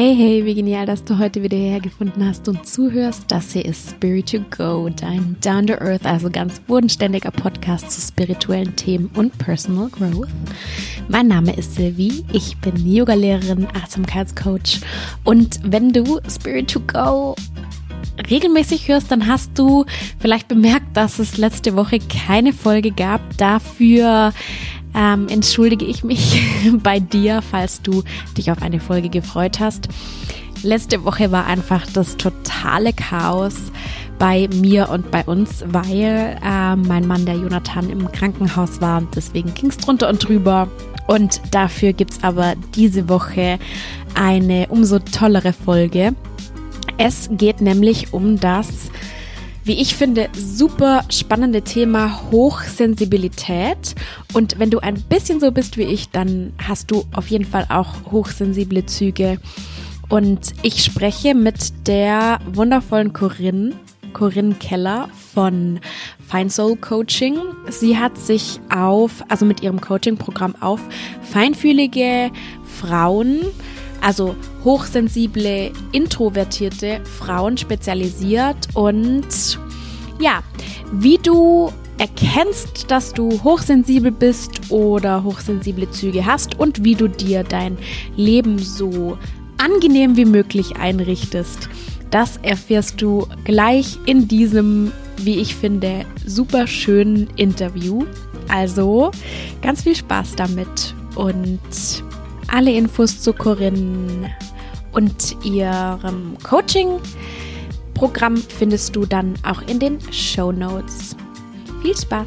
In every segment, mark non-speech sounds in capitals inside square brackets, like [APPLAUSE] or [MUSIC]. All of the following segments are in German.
Hey, hey, wie genial, dass du heute wieder hierher gefunden hast und zuhörst. Das hier ist Spirit to Go, dein Down to Earth, also ganz bodenständiger Podcast zu spirituellen Themen und Personal Growth. Mein Name ist Sylvie, ich bin Yoga-Lehrerin, Achtsamkeitscoach und wenn du Spirit to Go regelmäßig hörst, dann hast du vielleicht bemerkt, dass es letzte Woche keine Folge gab. Dafür ähm, entschuldige ich mich [LAUGHS] bei dir, falls du dich auf eine Folge gefreut hast. Letzte Woche war einfach das totale Chaos bei mir und bei uns, weil äh, mein Mann, der Jonathan, im Krankenhaus war. Deswegen ging es drunter und drüber. Und dafür gibt es aber diese Woche eine umso tollere Folge. Es geht nämlich um das wie ich finde, super spannende Thema Hochsensibilität. Und wenn du ein bisschen so bist wie ich, dann hast du auf jeden Fall auch hochsensible Züge. Und ich spreche mit der wundervollen Corinne, Corinne Keller von Fine Soul Coaching. Sie hat sich auf, also mit ihrem Coaching-Programm auf feinfühlige Frauen also hochsensible, introvertierte Frauen spezialisiert und ja, wie du erkennst, dass du hochsensibel bist oder hochsensible Züge hast und wie du dir dein Leben so angenehm wie möglich einrichtest. Das erfährst du gleich in diesem, wie ich finde, super schönen Interview. Also ganz viel Spaß damit und alle Infos zu Corinne und ihrem Coaching-Programm findest du dann auch in den Show Notes. Viel Spaß!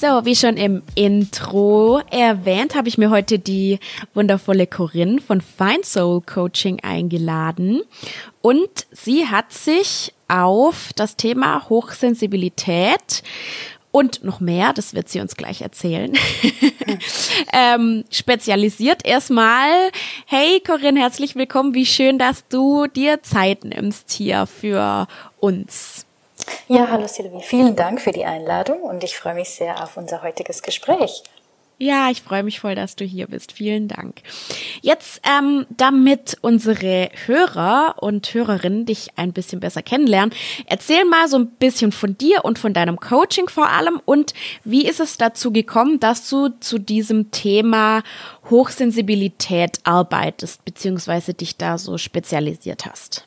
So, wie schon im Intro erwähnt, habe ich mir heute die wundervolle Corinne von Fine Soul Coaching eingeladen. Und sie hat sich auf das Thema Hochsensibilität und noch mehr, das wird sie uns gleich erzählen. [LAUGHS] ähm, spezialisiert erstmal. Hey Corinne, herzlich willkommen. Wie schön, dass du dir Zeit nimmst hier für uns. Ja, hallo Silvi. Vielen Dank für die Einladung und ich freue mich sehr auf unser heutiges Gespräch. Ja, ich freue mich voll, dass du hier bist. Vielen Dank. Jetzt, ähm, damit unsere Hörer und Hörerinnen dich ein bisschen besser kennenlernen, erzähl mal so ein bisschen von dir und von deinem Coaching vor allem und wie ist es dazu gekommen, dass du zu diesem Thema Hochsensibilität arbeitest, beziehungsweise dich da so spezialisiert hast?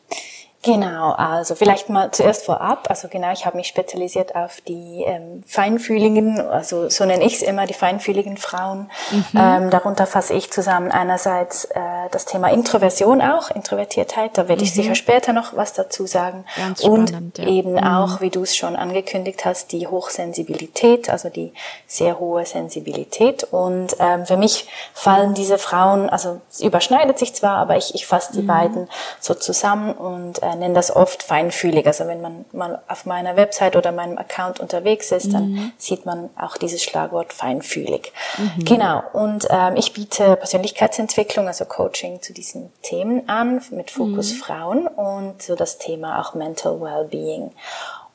Genau, also vielleicht mal zuerst vorab. Also genau, ich habe mich spezialisiert auf die ähm, feinfühligen, also so nenne ich es immer, die feinfühligen Frauen. Mhm. Ähm, darunter fasse ich zusammen einerseits äh, das Thema Introversion auch, Introvertiertheit, da werde mhm. ich sicher später noch was dazu sagen. Ganz spannend, Und ja. eben mhm. auch, wie du es schon angekündigt hast, die Hochsensibilität, also die sehr hohe Sensibilität. Und ähm, für mich fallen diese Frauen, also es überschneidet sich zwar, aber ich, ich fasse die mhm. beiden so zusammen und äh, nenne das oft feinfühlig. Also wenn man mal auf meiner Website oder meinem Account unterwegs ist, mhm. dann sieht man auch dieses Schlagwort feinfühlig. Mhm. Genau. Und ähm, ich biete Persönlichkeitsentwicklung, also Coaching zu diesen Themen an, mit Fokus mhm. Frauen und so das Thema auch Mental Wellbeing.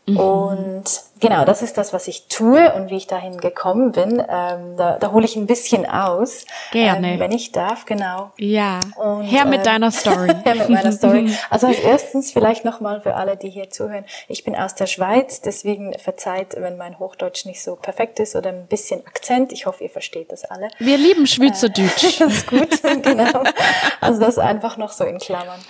Mhm. Und genau, das ist das, was ich tue und wie ich dahin gekommen bin. Ähm, da, da hole ich ein bisschen aus, Gerne. Ähm, wenn ich darf, genau. Ja. Und, her mit äh, deiner Story. [LAUGHS] her mit meiner Story. [LAUGHS] Also als erstens vielleicht nochmal für alle, die hier zuhören. Ich bin aus der Schweiz, deswegen verzeiht, wenn mein Hochdeutsch nicht so perfekt ist oder ein bisschen Akzent. Ich hoffe, ihr versteht das alle. Wir lieben Schweizerdeutsch. Äh, [LAUGHS] das ist gut, genau. Also das einfach noch so in Klammern.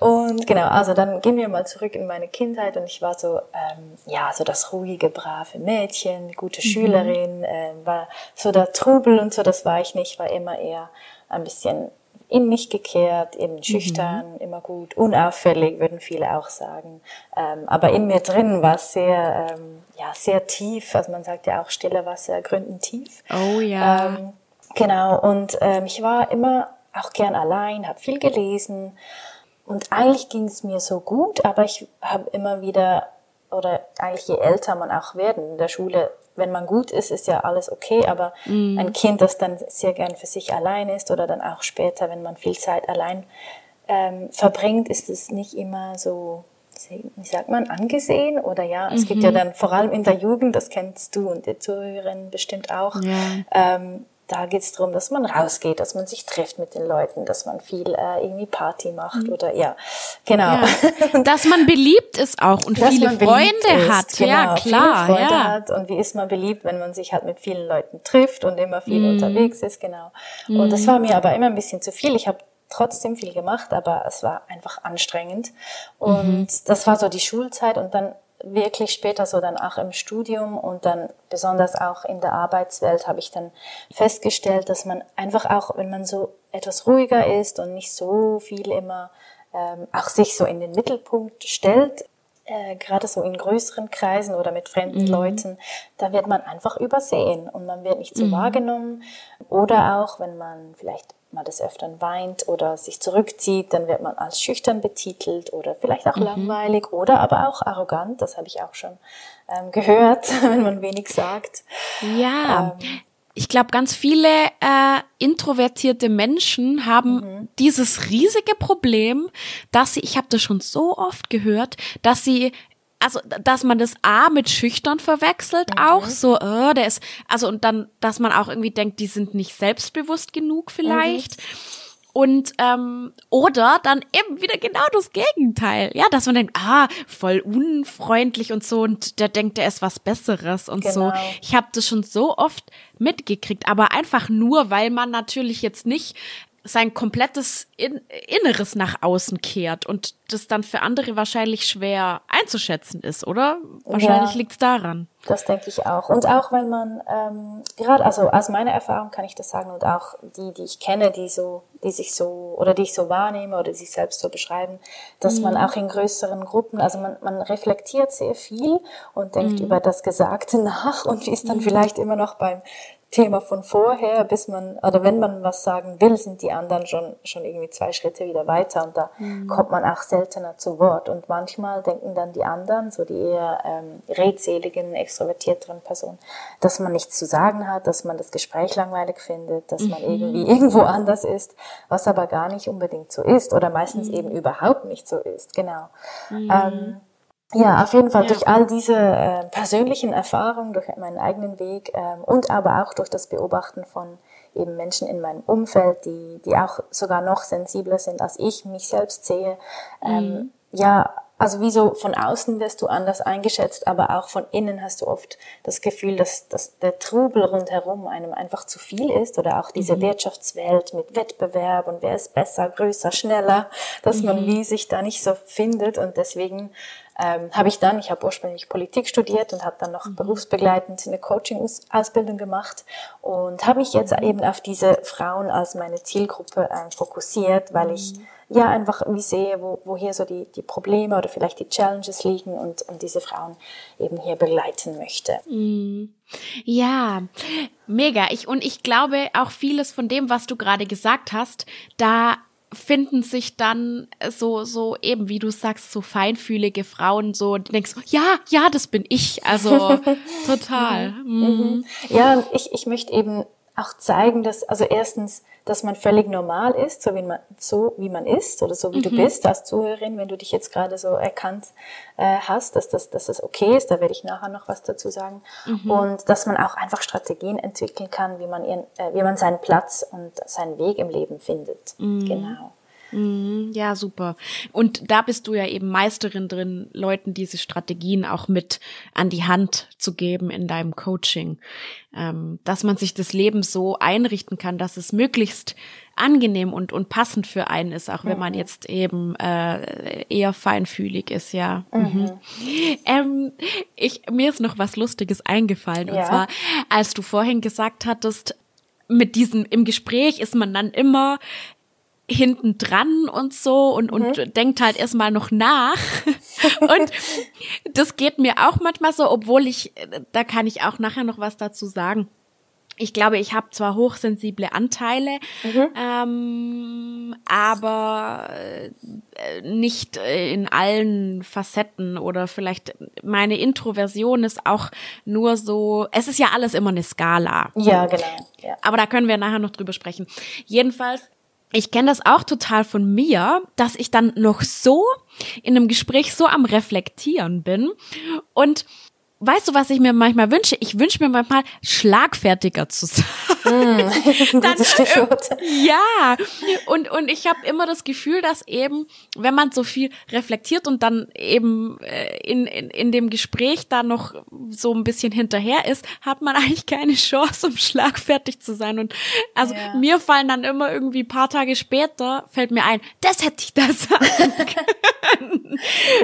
Und genau, also dann gehen wir mal zurück in meine Kindheit und ich war so, ähm, ja, so das ruhige, brave Mädchen, gute mhm. Schülerin, äh, war so der Trubel und so, das war ich nicht, war immer eher ein bisschen in mich gekehrt, eben schüchtern, mhm. immer gut, unauffällig, würden viele auch sagen. Ähm, aber in mir drin war es sehr, ähm, ja, sehr tief, also man sagt ja auch stille Wasser gründen tief. Oh ja. Ähm, genau, und ähm, ich war immer auch gern allein, habe viel gelesen, und eigentlich ging es mir so gut, aber ich habe immer wieder, oder eigentlich je älter man auch werden in der Schule, wenn man gut ist, ist ja alles okay, aber mm. ein Kind, das dann sehr gern für sich allein ist oder dann auch später, wenn man viel Zeit allein ähm, verbringt, ist es nicht immer so, wie sagt man, angesehen oder ja, es mhm. gibt ja mhm. dann vor allem in der Jugend, das kennst du und die Zuhörerinnen bestimmt auch, ja. ähm, da geht es darum, dass man rausgeht, dass man sich trifft mit den Leuten, dass man viel äh, irgendwie Party macht mhm. oder ja, genau. Ja. [LAUGHS] dass man beliebt ist auch und dass viele Freunde hat, genau, ja klar. Viele Freunde ja. hat und wie ist man beliebt, wenn man sich halt mit vielen Leuten trifft und immer viel mhm. unterwegs ist, genau. Und das mhm. war mir aber immer ein bisschen zu viel. Ich habe trotzdem viel gemacht, aber es war einfach anstrengend. Und mhm. das war so die Schulzeit und dann wirklich später so dann auch im Studium und dann besonders auch in der Arbeitswelt habe ich dann festgestellt, dass man einfach auch, wenn man so etwas ruhiger ist und nicht so viel immer ähm, auch sich so in den Mittelpunkt stellt, äh, gerade so in größeren Kreisen oder mit fremden mhm. Leuten, da wird man einfach übersehen und man wird nicht so mhm. wahrgenommen. Oder auch, wenn man vielleicht mal des Öfteren weint oder sich zurückzieht, dann wird man als schüchtern betitelt oder vielleicht auch mhm. langweilig oder aber auch arrogant. Das habe ich auch schon ähm, gehört, [LAUGHS] wenn man wenig sagt. Ja. Ähm, ich glaube, ganz viele äh, introvertierte Menschen haben mhm. dieses riesige Problem, dass sie, ich habe das schon so oft gehört, dass sie also dass man das A mit schüchtern verwechselt mhm. auch so äh, der ist also und dann dass man auch irgendwie denkt die sind nicht selbstbewusst genug vielleicht mhm. und ähm, oder dann eben wieder genau das Gegenteil ja dass man denkt ah voll unfreundlich und so und der denkt der ist was Besseres und genau. so ich habe das schon so oft mitgekriegt aber einfach nur weil man natürlich jetzt nicht sein komplettes In Inneres nach außen kehrt und das dann für andere wahrscheinlich schwer einzuschätzen ist, oder? Wahrscheinlich ja, liegt's daran. Das denke ich auch. Und auch weil man ähm, gerade, also aus meiner Erfahrung kann ich das sagen und auch die, die ich kenne, die so, die sich so oder die ich so wahrnehme oder sich selbst so beschreiben, dass mhm. man auch in größeren Gruppen, also man, man reflektiert sehr viel und denkt mhm. über das Gesagte [LAUGHS] nach und ist dann mhm. vielleicht immer noch beim Thema von vorher, bis man, oder wenn man was sagen will, sind die anderen schon, schon irgendwie zwei Schritte wieder weiter und da mhm. kommt man auch seltener zu Wort. Und manchmal denken dann die anderen, so die eher ähm, redseligen, extrovertierteren Personen, dass man nichts zu sagen hat, dass man das Gespräch langweilig findet, dass mhm. man irgendwie [LAUGHS] irgendwo anders ist, was aber gar nicht unbedingt so ist oder meistens mhm. eben überhaupt nicht so ist. Genau. Mhm. Ähm, ja, auf jeden Fall ja. durch all diese äh, persönlichen Erfahrungen, durch meinen eigenen Weg ähm, und aber auch durch das Beobachten von eben Menschen in meinem Umfeld, die, die auch sogar noch sensibler sind, als ich mich selbst sehe. Ähm, mhm. Ja, also wie so von außen wirst du anders eingeschätzt, aber auch von innen hast du oft das Gefühl, dass, dass der Trubel rundherum einem einfach zu viel ist oder auch diese mhm. Wirtschaftswelt mit Wettbewerb und wer ist besser, größer, schneller, dass mhm. man wie sich da nicht so findet und deswegen ähm, habe ich dann, ich habe ursprünglich Politik studiert und habe dann noch mhm. berufsbegleitend eine Coaching-Ausbildung gemacht und habe mich jetzt eben auf diese Frauen als meine Zielgruppe äh, fokussiert, weil ich mhm. ja einfach wie sehe, wo, wo hier so die, die Probleme oder vielleicht die Challenges liegen und, und diese Frauen eben hier begleiten möchte. Mhm. Ja, mega. Ich, und ich glaube auch vieles von dem, was du gerade gesagt hast, da finden sich dann so, so eben, wie du sagst, so feinfühlige Frauen, so, die denkst, ja, ja, das bin ich. Also [LAUGHS] total. Mhm. Mhm. Ja, ich, ich möchte eben auch zeigen, dass, also erstens, dass man völlig normal ist, so wie man, so wie man ist oder so wie mhm. du bist als Zuhörerin, wenn du dich jetzt gerade so erkannt äh, hast, dass das, dass das okay ist, da werde ich nachher noch was dazu sagen. Mhm. Und dass man auch einfach Strategien entwickeln kann, wie man, ihren, äh, wie man seinen Platz und seinen Weg im Leben findet. Mhm. Genau. Mhm, ja, super. Und da bist du ja eben Meisterin drin, Leuten diese Strategien auch mit an die Hand zu geben in deinem Coaching. Ähm, dass man sich das Leben so einrichten kann, dass es möglichst angenehm und, und passend für einen ist, auch wenn man mhm. jetzt eben äh, eher feinfühlig ist, ja. Mhm. mhm. Ähm, ich, mir ist noch was Lustiges eingefallen. Ja. Und zwar, als du vorhin gesagt hattest, mit diesem, im Gespräch ist man dann immer hinten dran und so und, mhm. und denkt halt erstmal noch nach. [LAUGHS] und das geht mir auch manchmal so, obwohl ich, da kann ich auch nachher noch was dazu sagen. Ich glaube, ich habe zwar hochsensible Anteile, mhm. ähm, aber äh, nicht in allen Facetten oder vielleicht meine Introversion ist auch nur so, es ist ja alles immer eine Skala. Ja, genau. Ja. Aber da können wir nachher noch drüber sprechen. Jedenfalls ich kenne das auch total von mir, dass ich dann noch so in einem Gespräch so am Reflektieren bin. Und weißt du, was ich mir manchmal wünsche? Ich wünsche mir manchmal schlagfertiger zu sein. [LAUGHS] [LAUGHS] Mm, Dann, äh, ja, und, und ich habe immer das Gefühl, dass eben, wenn man so viel reflektiert und dann eben äh, in, in, in dem Gespräch da noch so ein bisschen hinterher ist, hat man [LAUGHS] eigentlich keine Chance, um schlagfertig zu sein. Und also ja. mir fallen dann immer irgendwie paar Tage später, fällt mir ein, das hätte ich da sagen können.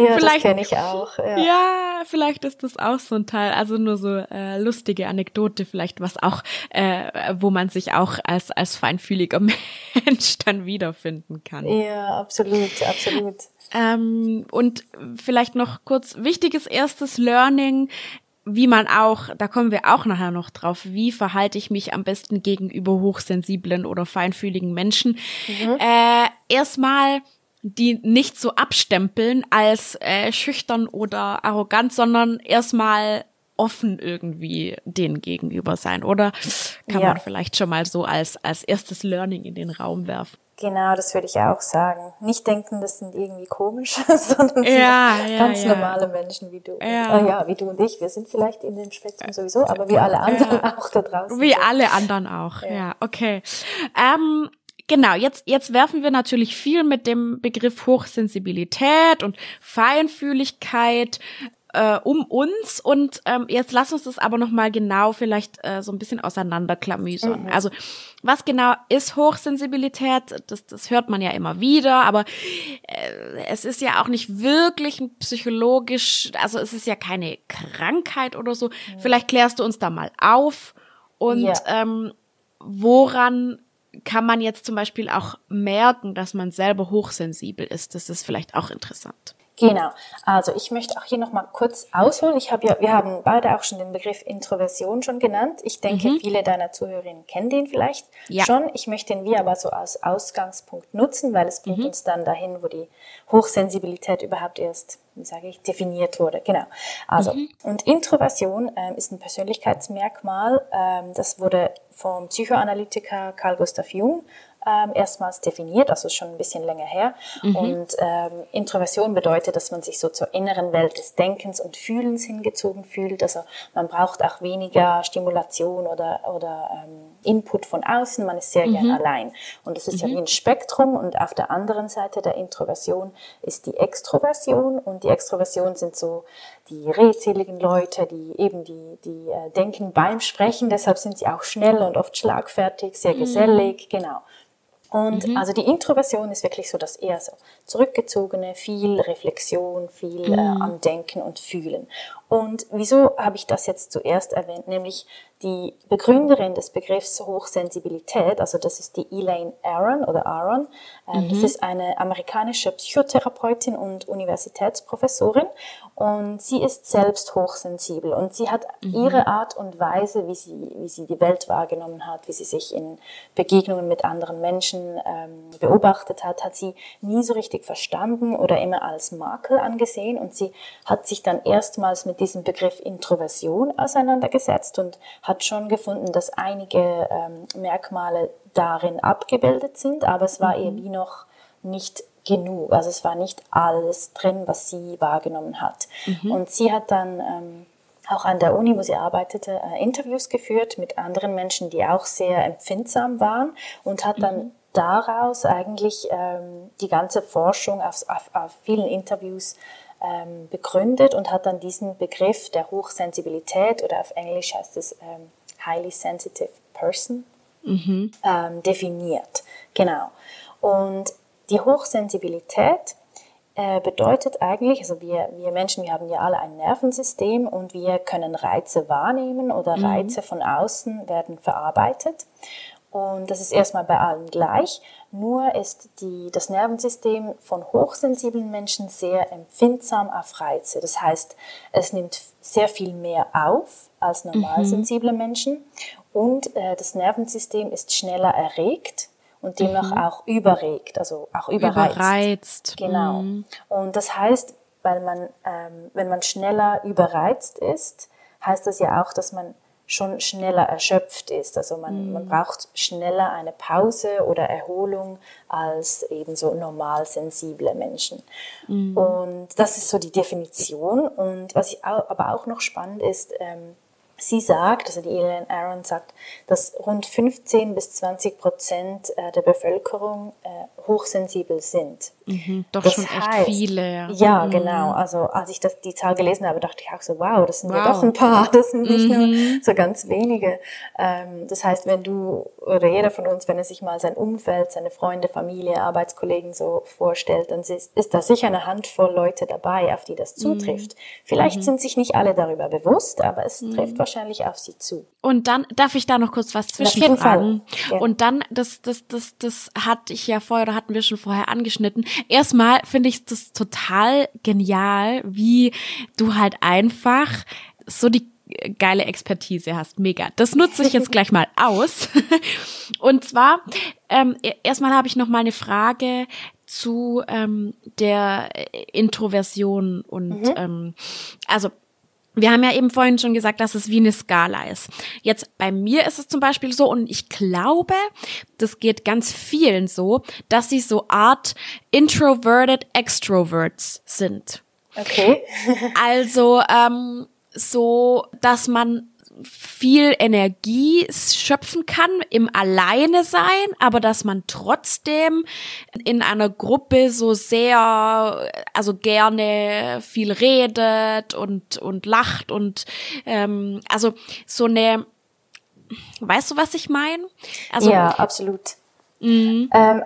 ja, vielleicht, das kenne ich auch. Ja. ja, vielleicht ist das auch so ein Teil. Also nur so äh, lustige Anekdote vielleicht, was auch, äh, wo man sich auch als, als feinfühliger [LAUGHS] Mensch dann wiederfinden kann. Ja, absolut, absolut. Ähm, und vielleicht noch kurz wichtiges erstes Learning wie man auch, da kommen wir auch nachher noch drauf, wie verhalte ich mich am besten gegenüber hochsensiblen oder feinfühligen Menschen. Mhm. Äh, erstmal die nicht so abstempeln als äh, schüchtern oder arrogant, sondern erstmal offen irgendwie denen gegenüber sein, oder? Kann ja. man vielleicht schon mal so als, als erstes Learning in den Raum werfen. Genau, das würde ich auch sagen. Nicht denken, das sind irgendwie komisch, [LAUGHS] sondern ja, sind ja, ganz normale Menschen wie du. Ja. Und, oh ja, wie du und ich. Wir sind vielleicht in dem Spektrum sowieso, aber wie alle anderen [LAUGHS] auch da draußen. Wie alle anderen auch, ja, okay. Ähm, Genau, jetzt, jetzt werfen wir natürlich viel mit dem Begriff Hochsensibilität und Feinfühligkeit äh, um uns und ähm, jetzt lass uns das aber nochmal genau vielleicht äh, so ein bisschen auseinanderklamüsern. Mhm. Also was genau ist Hochsensibilität? Das, das hört man ja immer wieder, aber äh, es ist ja auch nicht wirklich psychologisch, also es ist ja keine Krankheit oder so. Mhm. Vielleicht klärst du uns da mal auf und ja. ähm, woran kann man jetzt zum Beispiel auch merken, dass man selber hochsensibel ist. Das ist vielleicht auch interessant. Genau. Also ich möchte auch hier noch mal kurz ausholen. Ich habe ja, wir haben beide auch schon den Begriff Introversion schon genannt. Ich denke, mhm. viele deiner Zuhörerinnen kennen den vielleicht ja. schon. Ich möchte den wir aber so als Ausgangspunkt nutzen, weil es bringt mhm. uns dann dahin, wo die Hochsensibilität überhaupt erst, wie sage ich, definiert wurde. Genau. Also mhm. und Introversion ähm, ist ein Persönlichkeitsmerkmal. Ähm, das wurde vom Psychoanalytiker Carl Gustav Jung ähm, erstmals definiert, also schon ein bisschen länger her. Mhm. Und ähm, Introversion bedeutet, dass man sich so zur inneren Welt des Denkens und Fühlens hingezogen fühlt. Also man braucht auch weniger Stimulation oder, oder ähm, Input von außen, man ist sehr mhm. gern allein. Und das ist mhm. ja wie ein Spektrum und auf der anderen Seite der Introversion ist die Extroversion und die Extroversion sind so die redseligen Leute, die eben die, die äh, denken beim Sprechen, deshalb sind sie auch schnell und oft schlagfertig, sehr mhm. gesellig, genau. Und mhm. also die Introversion ist wirklich so das eher so zurückgezogene, viel Reflexion, viel äh, mhm. äh, am Denken und Fühlen. Und wieso habe ich das jetzt zuerst erwähnt? Nämlich die Begründerin des Begriffs Hochsensibilität, also das ist die Elaine Aron oder Aaron. Ähm, mhm. Das ist eine amerikanische Psychotherapeutin und Universitätsprofessorin und sie ist selbst hochsensibel und sie hat mhm. ihre Art und Weise, wie sie, wie sie die Welt wahrgenommen hat, wie sie sich in Begegnungen mit anderen Menschen ähm, beobachtet hat, hat sie nie so richtig verstanden oder immer als Makel angesehen und sie hat sich dann erstmals mit diesem Begriff Introversion auseinandergesetzt und hat schon gefunden, dass einige ähm, Merkmale darin abgebildet sind, aber es war mhm. ihr wie noch nicht genug. Also es war nicht alles drin, was sie wahrgenommen hat. Mhm. Und sie hat dann ähm, auch an der Uni, wo sie arbeitete, äh, Interviews geführt mit anderen Menschen, die auch sehr empfindsam waren und hat dann mhm. daraus eigentlich ähm, die ganze Forschung auf, auf, auf vielen Interviews ähm, begründet und hat dann diesen Begriff der Hochsensibilität oder auf Englisch heißt es ähm, Highly Sensitive Person mhm. ähm, definiert. Genau. Und die Hochsensibilität äh, bedeutet eigentlich, also wir, wir Menschen, wir haben ja alle ein Nervensystem und wir können Reize wahrnehmen oder mhm. Reize von außen werden verarbeitet. Und das ist erstmal bei allen gleich. Nur ist die, das Nervensystem von hochsensiblen Menschen sehr empfindsam auf Reize. Das heißt, es nimmt sehr viel mehr auf als normal sensible mhm. Menschen. Und äh, das Nervensystem ist schneller erregt und demnach mhm. auch überregt, also auch überreizt. Überreizt. Genau. Mhm. Und das heißt, weil man, ähm, wenn man schneller überreizt ist, heißt das ja auch, dass man schon schneller erschöpft ist. Also man, mhm. man braucht schneller eine Pause oder Erholung als eben so normal sensible Menschen. Mhm. Und das ist so die Definition. Und was ich auch, aber auch noch spannend ist, ähm, Sie sagt, also die Elaine Aaron sagt, dass rund 15 bis 20 Prozent äh, der Bevölkerung äh, hochsensibel sind. Mhm, doch das schon heißt, echt viele. Ja, ja mhm. genau. Also als ich das, die Zahl gelesen habe, dachte ich auch so, wow, das sind wow. ja doch ein paar, das sind nicht mhm. nur so ganz wenige. Ähm, das heißt, wenn du oder jeder von uns, wenn er sich mal sein Umfeld, seine Freunde, Familie, Arbeitskollegen so vorstellt, dann ist, ist da sicher eine Handvoll Leute dabei, auf die das mhm. zutrifft. Vielleicht mhm. sind sich nicht alle darüber bewusst, aber es trifft wahrscheinlich wahrscheinlich auf sie zu. Und dann darf ich da noch kurz was zwischenfragen. Ja. Und dann, das, das, das, das hatte ich ja vorher, oder hatten wir schon vorher angeschnitten. Erstmal finde ich das total genial, wie du halt einfach so die geile Expertise hast. Mega. Das nutze ich jetzt [LAUGHS] gleich mal aus. [LAUGHS] Und zwar, ähm, e-, erstmal habe ich noch mal eine Frage zu ähm, der Introversion und mhm. ähm, also wir haben ja eben vorhin schon gesagt, dass es wie eine Skala ist. Jetzt bei mir ist es zum Beispiel so, und ich glaube, das geht ganz vielen so, dass sie so Art introverted Extroverts sind. Okay. also ähm, so, dass man viel Energie schöpfen kann im Alleine sein, aber dass man trotzdem in einer Gruppe so sehr, also gerne viel redet und und lacht und ähm, also so eine, weißt du, was ich meine? Also, ja, absolut. Mhm. Ähm,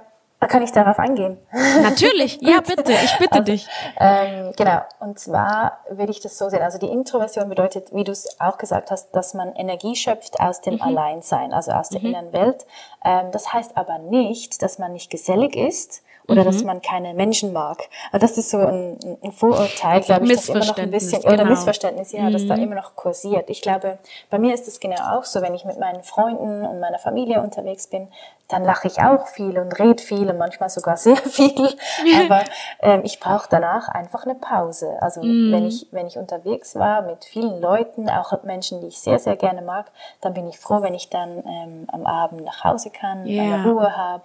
kann ich darauf eingehen? Natürlich, [LAUGHS] ja bitte, ich bitte also, dich. Ähm, genau, und zwar würde ich das so sehen. Also die Introversion bedeutet, wie du es auch gesagt hast, dass man Energie schöpft aus dem mhm. Alleinsein, also aus der mhm. inneren Welt. Ähm, das heißt aber nicht, dass man nicht gesellig ist oder mhm. dass man keine Menschen mag. Also das ist so ein, ein Vorurteil, glaube ich, das immer noch ein bisschen, genau. oder Missverständnis, ja, mhm. das da immer noch kursiert. Ich glaube, bei mir ist es genau auch so, wenn ich mit meinen Freunden und meiner Familie unterwegs bin, dann lache ich auch viel und rede viel und manchmal sogar [LAUGHS] sehr viel. Aber ähm, ich brauche danach einfach eine Pause. Also mm. wenn ich wenn ich unterwegs war mit vielen Leuten, auch Menschen, die ich sehr sehr gerne mag, dann bin ich froh, wenn ich dann ähm, am Abend nach Hause kann, yeah. meine Ruhe habe.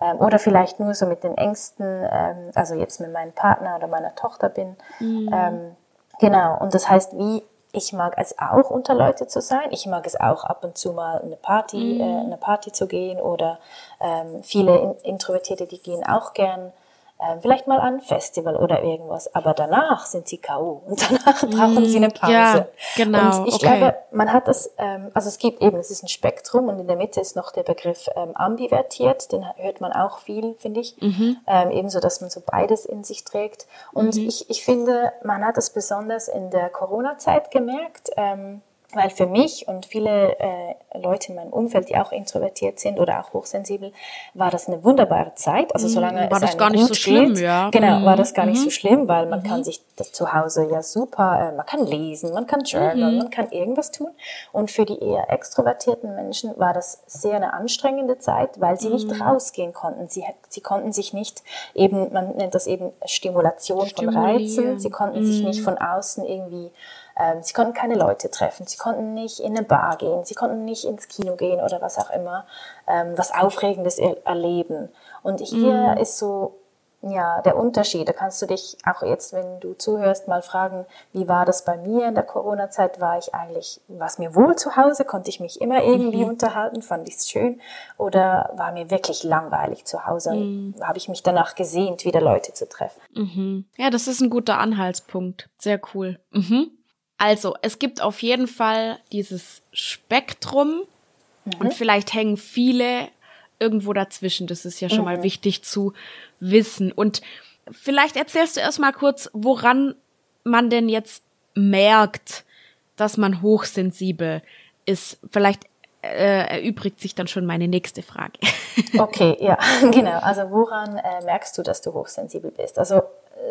Ähm, oder vielleicht nur so mit den Ängsten, ähm, also jetzt mit meinem Partner oder meiner Tochter bin. Mm. Ähm, genau. Und das heißt, wie ich mag es auch, unter Leute zu sein. Ich mag es auch ab und zu mal eine Party, mm. äh, eine Party zu gehen oder ähm, viele Introvertierte, die gehen auch gern äh, vielleicht mal an Festival oder irgendwas, aber danach sind sie K.O. und [LAUGHS] danach brauchen sie eine Pause. Ja, genau. Und ich okay. glaube, man hat das, ähm, also es gibt eben, es ist ein Spektrum und in der Mitte ist noch der Begriff ähm, ambivertiert, den hört man auch viel, finde ich, mhm. ähm, ebenso, dass man so beides in sich trägt. Und mhm. ich, ich finde, man hat das besonders in der Corona-Zeit gemerkt, ähm, weil für mich und viele äh, Leute in meinem Umfeld, die auch introvertiert sind oder auch hochsensibel, war das eine wunderbare Zeit. Also solange war es das gar nicht so schlimm, geht, ja. Genau, war das gar nicht so mhm. schlimm, weil man mhm. kann sich das zu Hause ja super, äh, man kann lesen, man kann journalen, mhm. man kann irgendwas tun. Und für die eher extrovertierten Menschen war das sehr eine anstrengende Zeit, weil sie nicht mhm. rausgehen konnten. Sie, sie konnten sich nicht eben, man nennt das eben Stimulation von Reizen, sie konnten sich nicht mhm. von außen irgendwie sie konnten keine Leute treffen, sie konnten nicht in eine Bar gehen, sie konnten nicht ins Kino gehen oder was auch immer, ähm, was Aufregendes er erleben. Und hier mm. ist so, ja, der Unterschied. Da kannst du dich auch jetzt, wenn du zuhörst, mal fragen, wie war das bei mir in der Corona-Zeit? War ich eigentlich, war es mir wohl zu Hause? Konnte ich mich immer irgendwie mhm. unterhalten? Fand ich es schön? Oder war mir wirklich langweilig zu Hause? Mhm. Habe ich mich danach gesehnt, wieder Leute zu treffen? Mhm. Ja, das ist ein guter Anhaltspunkt. Sehr cool. Mhm. Also, es gibt auf jeden Fall dieses Spektrum mhm. und vielleicht hängen viele irgendwo dazwischen. Das ist ja schon mhm. mal wichtig zu wissen. Und vielleicht erzählst du erst mal kurz, woran man denn jetzt merkt, dass man hochsensibel ist. Vielleicht äh, erübrigt sich dann schon meine nächste Frage. [LAUGHS] okay, ja, [LAUGHS] genau. Also woran äh, merkst du, dass du hochsensibel bist? Also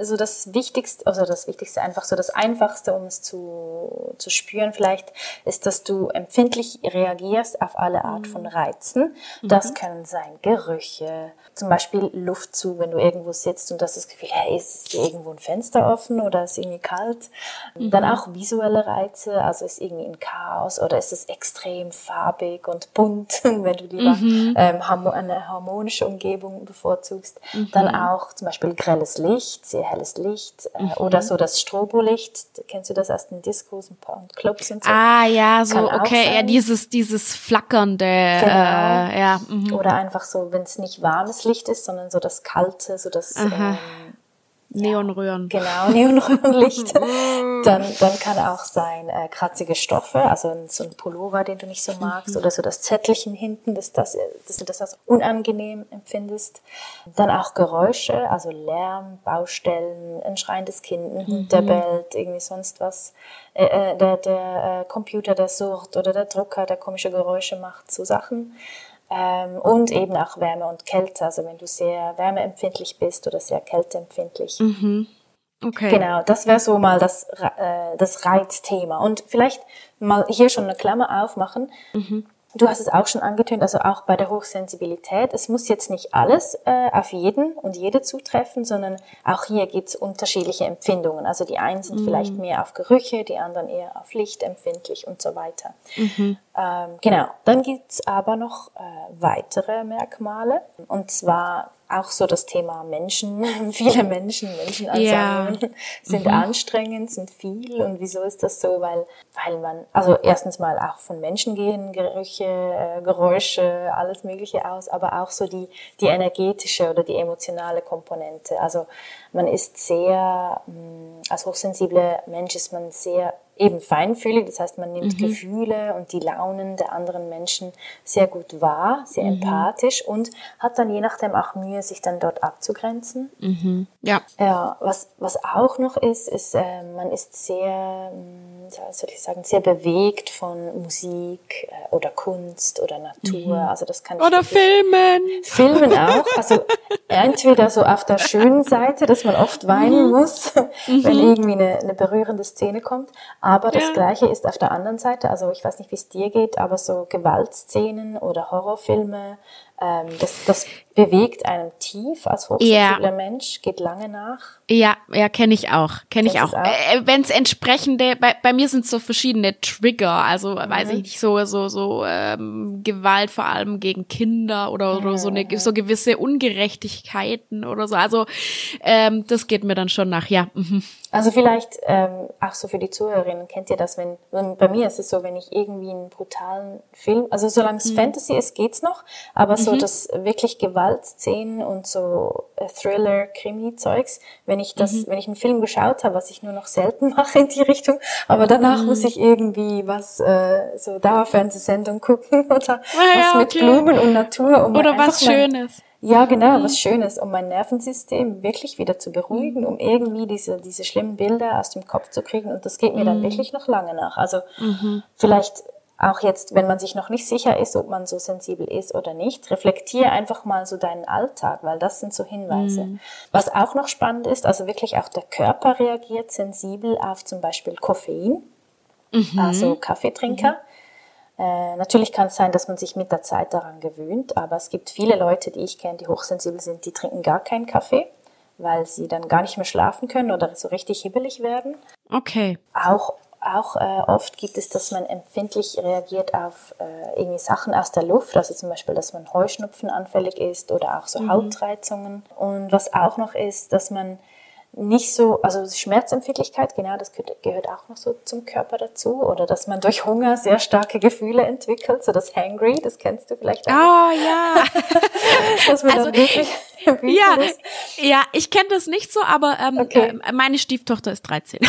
so das Wichtigste, also das Wichtigste einfach so das Einfachste, um es zu, zu spüren vielleicht, ist, dass du empfindlich reagierst auf alle Art von Reizen. Das können sein Gerüche, zum Beispiel Luft zu, wenn du irgendwo sitzt und hast das Gefühl, hey, ist irgendwo ein Fenster offen oder ist irgendwie kalt. Dann auch visuelle Reize, also ist irgendwie ein Chaos oder ist es extrem farbig und bunt, [LAUGHS] wenn du lieber ähm, eine harmonische Umgebung bevorzugst. Dann auch zum Beispiel grelles Licht, sehr helles Licht äh, oder so das Strobolicht. Kennst du das aus den Diskos und Clubs und so? Ah ja, so okay, ja dieses dieses flackernde, genau. äh, ja. Mhm. Oder einfach so, wenn es nicht warmes Licht ist, sondern so das kalte, so das ähm, Neonröhren. Genau, [LAUGHS] Neonröhrenlicht. [LAUGHS] dann, dann kann auch sein äh, kratzige Stoffe, also so ein Pullover, den du nicht so magst, mhm. oder so das Zettelchen hinten, dass, das, dass du das als unangenehm empfindest. Dann auch Geräusche, also Lärm, Baustellen, ein schreiendes Kind, ein Hund, der bellt, irgendwie sonst was. Äh, äh, der der äh, Computer, der surrt oder der Drucker, der komische Geräusche macht, so Sachen. Ähm, und eben auch Wärme und Kälte. Also wenn du sehr wärmeempfindlich bist oder sehr kälteempfindlich. Mhm. Okay. Genau, das wäre so mal das, äh, das Reizthema. Und vielleicht mal hier schon eine Klammer aufmachen. Mhm. Du hast es auch schon angetönt, also auch bei der Hochsensibilität. Es muss jetzt nicht alles äh, auf jeden und jede zutreffen, sondern auch hier gibt es unterschiedliche Empfindungen. Also die einen sind mhm. vielleicht mehr auf Gerüche, die anderen eher auf Licht empfindlich und so weiter. Mhm. Ähm, genau, dann gibt es aber noch äh, weitere Merkmale. Und zwar auch so das Thema Menschen, [LAUGHS] viele Menschen, Menschenansammlungen ja. sind mhm. anstrengend, sind viel. Und wieso ist das so? Weil, weil man, also erstens mal auch von Menschen gehen Gerüche, äh, Geräusche, alles Mögliche aus, aber auch so die, die energetische oder die emotionale Komponente. Also man ist sehr, mm, als hochsensibler Mensch ist man sehr eben feinfühlig, das heißt, man nimmt mhm. Gefühle und die Launen der anderen Menschen sehr gut wahr, sehr mhm. empathisch und hat dann je nachdem auch Mühe, sich dann dort abzugrenzen. Mhm. Ja. Ja, was, was auch noch ist, ist, äh, man ist sehr, hm, soll ich sagen, sehr bewegt von Musik äh, oder Kunst oder Natur. Mhm. Also das kann Oder Filmen. Filmen auch. Also [LAUGHS] entweder so auf der schönen Seite, dass man oft weinen mhm. muss, [LAUGHS] wenn mhm. irgendwie eine, eine berührende Szene kommt. Aber das ja. Gleiche ist auf der anderen Seite, also ich weiß nicht, wie es dir geht, aber so Gewaltszenen oder Horrorfilme, ähm, das, das bewegt einem tief als hochsensibler ja. Mensch, geht lange nach. Ja, ja, kenne ich auch, kenne ich auch. auch? Äh, Wenn es entsprechende, bei, bei mir sind so verschiedene Trigger, also mhm. weiß ich nicht, so so so ähm, Gewalt vor allem gegen Kinder oder, oder so eine mhm. so gewisse Ungerechtigkeiten oder so. Also ähm, das geht mir dann schon nach, ja. Mhm. Also vielleicht ähm, auch so für die Zuhörerinnen kennt ihr das, wenn, wenn bei mir ist es so, wenn ich irgendwie einen brutalen Film, also solange es mhm. Fantasy ist, geht's noch, aber so mhm. das wirklich Gewaltszenen und so äh, Thriller, Krimi-Zeugs, wenn ich das, mhm. wenn ich einen Film geschaut habe, was ich nur noch selten [LAUGHS] mache in die Richtung, aber danach muss mhm. ich irgendwie was äh, so Dauerfernsehsendung gucken [LAUGHS] oder ah, ja, was mit okay. Blumen und Natur. Um oder was Schönes. Ja, genau, mhm. was Schönes, um mein Nervensystem wirklich wieder zu beruhigen, um irgendwie diese, diese schlimmen Bilder aus dem Kopf zu kriegen. Und das geht mir dann mhm. wirklich noch lange nach. Also mhm. vielleicht auch jetzt, wenn man sich noch nicht sicher ist, ob man so sensibel ist oder nicht, reflektiere einfach mal so deinen Alltag, weil das sind so Hinweise. Mhm. Was auch noch spannend ist, also wirklich auch der Körper reagiert sensibel auf zum Beispiel Koffein, mhm. also Kaffeetrinker. Mhm. Äh, natürlich kann es sein, dass man sich mit der Zeit daran gewöhnt, aber es gibt viele Leute, die ich kenne, die hochsensibel sind, die trinken gar keinen Kaffee, weil sie dann gar nicht mehr schlafen können oder so richtig hibbelig werden. Okay. Auch auch äh, oft gibt es, dass man empfindlich reagiert auf äh, irgendwie Sachen aus der Luft, also zum Beispiel, dass man Heuschnupfen anfällig ist oder auch so mhm. Hautreizungen. Und was auch noch ist, dass man nicht so, also Schmerzempfindlichkeit, genau, das gehört auch noch so zum Körper dazu. Oder dass man durch Hunger sehr starke Gefühle entwickelt, so das Hangry, das kennst du vielleicht auch. Oh ja. [LAUGHS] dass man also, wirklich ja, ist. ja, ich kenne das nicht so, aber ähm, okay. äh, meine Stieftochter ist 13.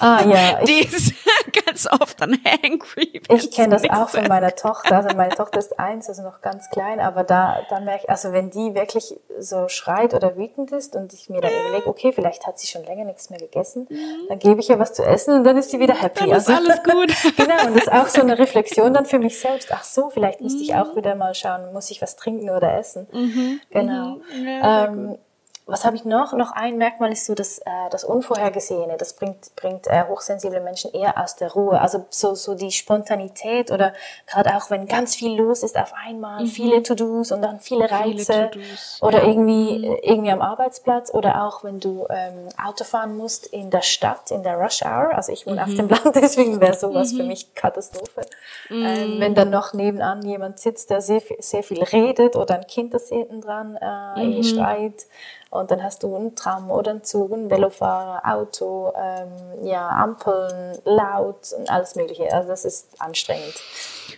Ah ja. [LAUGHS] Die ist [LAUGHS] ganz oft dann hangry. Ich kenne das auch von meiner Tochter. Also meine Tochter ist eins, also noch ganz klein, aber da, da merke ich, also wenn die wirklich so schreit oder wütend ist und ich mir dann überlege, okay, vielleicht hat sie schon länger nichts mehr gegessen, mhm. dann gebe ich ihr was zu essen und dann ist sie wieder happy. Dann ist also, alles gut. [LAUGHS] genau, und das ist auch so eine Reflexion dann für mich selbst. Ach so, vielleicht müsste ich auch mhm. wieder mal schauen, muss ich was trinken oder essen. Mhm. Genau. Ja, ähm, was habe ich noch? Noch ein Merkmal ist so das, äh, das Unvorhergesehene. Das bringt, bringt äh, hochsensible Menschen eher aus der Ruhe. Also so, so die Spontanität oder gerade auch, wenn ganz viel los ist auf einmal, mhm. viele To-Dos und dann viele Reize. Viele oder ja. irgendwie, mhm. irgendwie am Arbeitsplatz oder auch, wenn du ähm, Auto fahren musst in der Stadt, in der Rush Hour. Also ich wohne mhm. auf dem Land, [LAUGHS] deswegen wäre sowas für mhm. mich Katastrophe. Ähm, wenn dann noch nebenan jemand sitzt, der sehr, sehr viel redet oder ein Kind, das hinten dran äh, mhm. schreit und dann hast du einen Tram oder einen Zug, einen Velofahrer, Auto, ähm, ja, Ampeln, laut und alles Mögliche. Also das ist anstrengend.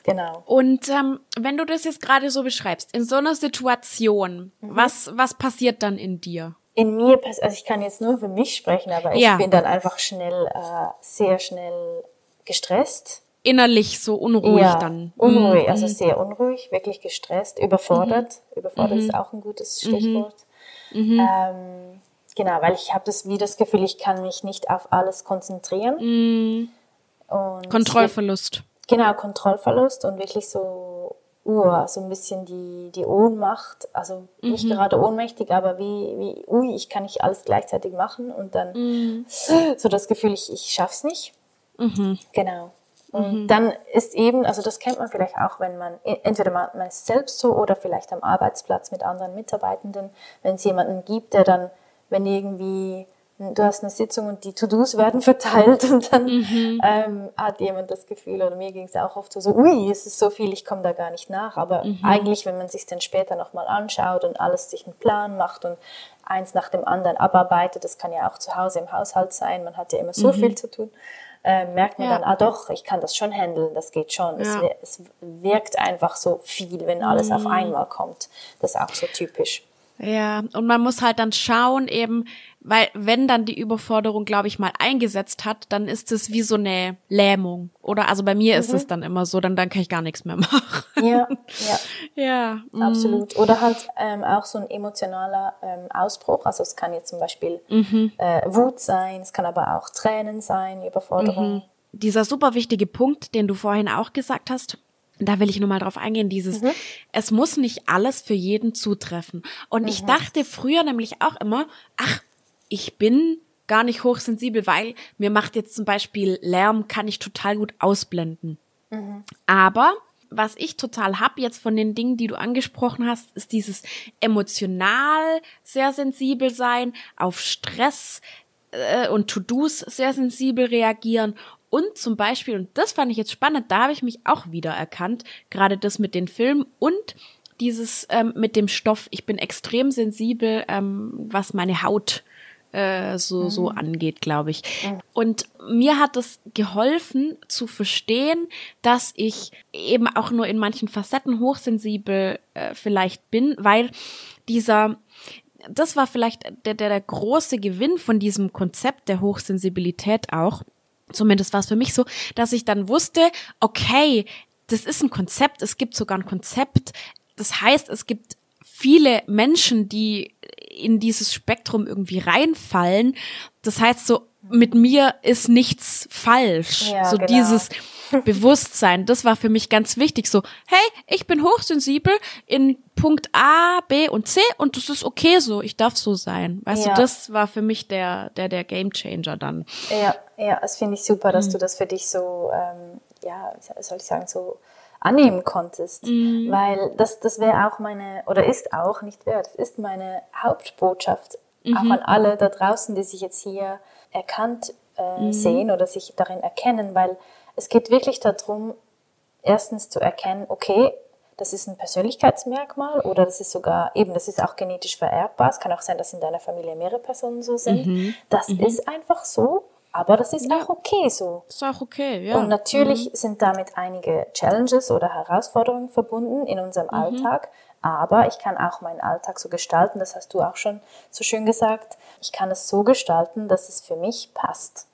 Genau. Und ähm, wenn du das jetzt gerade so beschreibst, in so einer Situation, mhm. was, was passiert dann in dir? In mir, also ich kann jetzt nur für mich sprechen, aber ich ja. bin dann einfach schnell, äh, sehr schnell gestresst innerlich so unruhig ja, dann. Unruhig, mhm. also sehr unruhig, wirklich gestresst, überfordert. Mhm. Überfordert mhm. ist auch ein gutes mhm. Stichwort. Mhm. Ähm, genau, weil ich habe das wie das Gefühl, ich kann mich nicht auf alles konzentrieren. Mhm. Kontrollverlust. genau, Kontrollverlust und wirklich so, uh, so ein bisschen die, die Ohnmacht, also nicht mhm. gerade ohnmächtig, aber wie, wie, ui, ich kann nicht alles gleichzeitig machen und dann mhm. so das Gefühl, ich, ich schaff's nicht. Mhm. Genau. Und mhm. dann ist eben, also das kennt man vielleicht auch, wenn man, e, entweder man, man ist selbst so oder vielleicht am Arbeitsplatz mit anderen Mitarbeitenden, wenn es jemanden gibt, der dann, wenn irgendwie, du hast eine Sitzung und die To-Dos werden [LAUGHS] verteilt und dann mhm. ähm, hat jemand das Gefühl, oder mir ging es auch oft so, so, ui, es ist so viel, ich komme da gar nicht nach. Aber mhm. eigentlich, wenn man sich dann später nochmal anschaut und alles sich einen Plan macht und eins nach dem anderen abarbeitet, das kann ja auch zu Hause im Haushalt sein, man hat ja immer so mhm. viel zu tun äh, merkt man ja. dann, ah doch, ich kann das schon handeln, das geht schon. Ja. Es, es, wirkt einfach so viel, wenn alles mhm. auf einmal kommt. Das ist auch so typisch. Ja, und man muss halt dann schauen eben, weil wenn dann die Überforderung, glaube ich, mal eingesetzt hat, dann ist es wie so eine Lähmung. Oder also bei mir mhm. ist es dann immer so, dann, dann kann ich gar nichts mehr [LAUGHS] machen. Ja, ja. ja. Mm. Absolut. Oder halt ähm, auch so ein emotionaler ähm, Ausbruch. Also es kann jetzt zum Beispiel mhm. äh, Wut sein, es kann aber auch Tränen sein, Überforderung. Mhm. Dieser super wichtige Punkt, den du vorhin auch gesagt hast, da will ich nur mal drauf eingehen, dieses, mhm. es muss nicht alles für jeden zutreffen. Und mhm. ich dachte früher nämlich auch immer, ach, ich bin gar nicht hochsensibel, weil mir macht jetzt zum Beispiel Lärm, kann ich total gut ausblenden. Mhm. Aber was ich total hab jetzt von den Dingen, die du angesprochen hast, ist dieses emotional sehr sensibel sein, auf Stress äh, und To-Dos sehr sensibel reagieren und zum Beispiel, und das fand ich jetzt spannend, da habe ich mich auch wieder erkannt, gerade das mit den Filmen und dieses ähm, mit dem Stoff. Ich bin extrem sensibel, ähm, was meine Haut äh, so, mhm. so angeht, glaube ich. Mhm. Und mir hat es geholfen zu verstehen, dass ich eben auch nur in manchen Facetten hochsensibel äh, vielleicht bin, weil dieser das war vielleicht der, der, der große Gewinn von diesem Konzept der Hochsensibilität auch. Zumindest war es für mich so, dass ich dann wusste, okay, das ist ein Konzept, es gibt sogar ein Konzept. Das heißt, es gibt viele Menschen, die in dieses Spektrum irgendwie reinfallen. Das heißt, so mit mir ist nichts falsch. Ja, so genau. dieses Bewusstsein, das war für mich ganz wichtig. So, hey, ich bin hochsensibel in Punkt A, B und C und das ist okay so. Ich darf so sein. Weißt ja. du, das war für mich der, der, der Game Changer dann. Ja, ja, das finde ich super, dass mhm. du das für dich so, ähm, ja, soll ich sagen, so annehmen konntest. Mhm. Weil das, das wäre auch meine, oder ist auch, nicht wäre, das ist meine Hauptbotschaft mhm. auch an alle da draußen, die sich jetzt hier erkannt äh, mhm. sehen oder sich darin erkennen, weil es geht wirklich darum, erstens zu erkennen, okay, das ist ein Persönlichkeitsmerkmal oder das ist sogar eben, das ist auch genetisch vererbbar. Es kann auch sein, dass in deiner Familie mehrere Personen so sind. Mhm. Das mhm. ist einfach so aber das ist ja. auch okay so. Ist auch okay, ja. Und natürlich mhm. sind damit einige Challenges oder Herausforderungen verbunden in unserem mhm. Alltag. Aber ich kann auch meinen Alltag so gestalten, das hast du auch schon so schön gesagt. Ich kann es so gestalten, dass es für mich passt.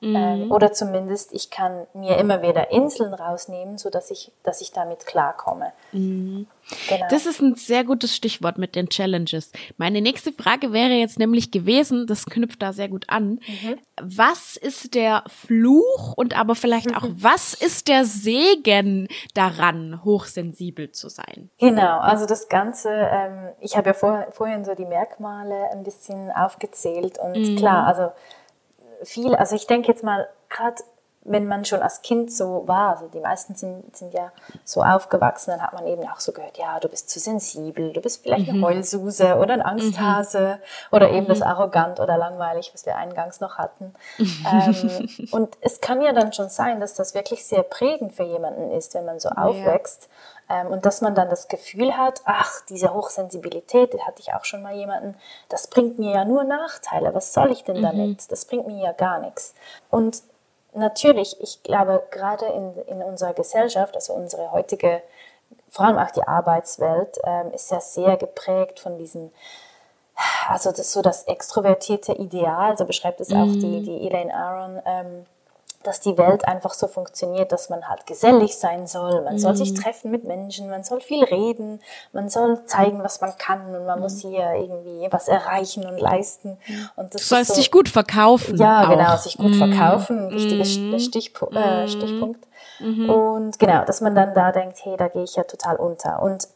Mhm. Ähm, oder zumindest, ich kann mir immer wieder Inseln rausnehmen, so dass ich, dass ich damit klarkomme. Mhm. Genau. Das ist ein sehr gutes Stichwort mit den Challenges. Meine nächste Frage wäre jetzt nämlich gewesen, das knüpft da sehr gut an. Mhm. Was ist der Fluch und aber vielleicht auch, [LAUGHS] was ist der Segen daran, hochsensibel zu sein? Genau, also das Ganze, ähm, ich habe ja vor, vorhin so die Merkmale ein bisschen aufgezählt und mhm. klar, also viel, also ich denke jetzt mal, gerade wenn man schon als Kind so war, also die meisten sind, sind ja so aufgewachsen, dann hat man eben auch so gehört, ja, du bist zu sensibel, du bist vielleicht mhm. eine Heulsuse oder ein Angsthase mhm. oder eben mhm. das arrogant oder langweilig, was wir eingangs noch hatten. ähm, [LAUGHS] und es kann ja dann schon sein, dass das wirklich sehr prägend für jemanden ist, wenn man so aufwächst. Ähm, und dass man dann das Gefühl hat, ach, diese Hochsensibilität, das hatte ich auch schon mal jemanden, das bringt mir ja nur Nachteile. Was soll ich denn mhm. damit? Das bringt mir ja gar nichts. Und natürlich, ich glaube, gerade in, in unserer Gesellschaft, also unsere heutige, vor allem auch die Arbeitswelt, ähm, ist ja sehr geprägt von diesem, also das, so das extrovertierte Ideal, so beschreibt es auch die, mhm. die Elaine Aron, ähm, dass die Welt einfach so funktioniert, dass man halt gesellig sein soll, man mhm. soll sich mhm. treffen mit Menschen, man soll viel reden, man soll zeigen, was man kann und man mhm. muss hier irgendwie was erreichen und leisten. Und das du sollst so, dich gut verkaufen. Ja, auch. genau, sich gut mhm. verkaufen, ein wichtiger mhm. Stichpu äh, Stichpunkt. Und genau, dass man dann da denkt, hey, da gehe ich ja total unter. Und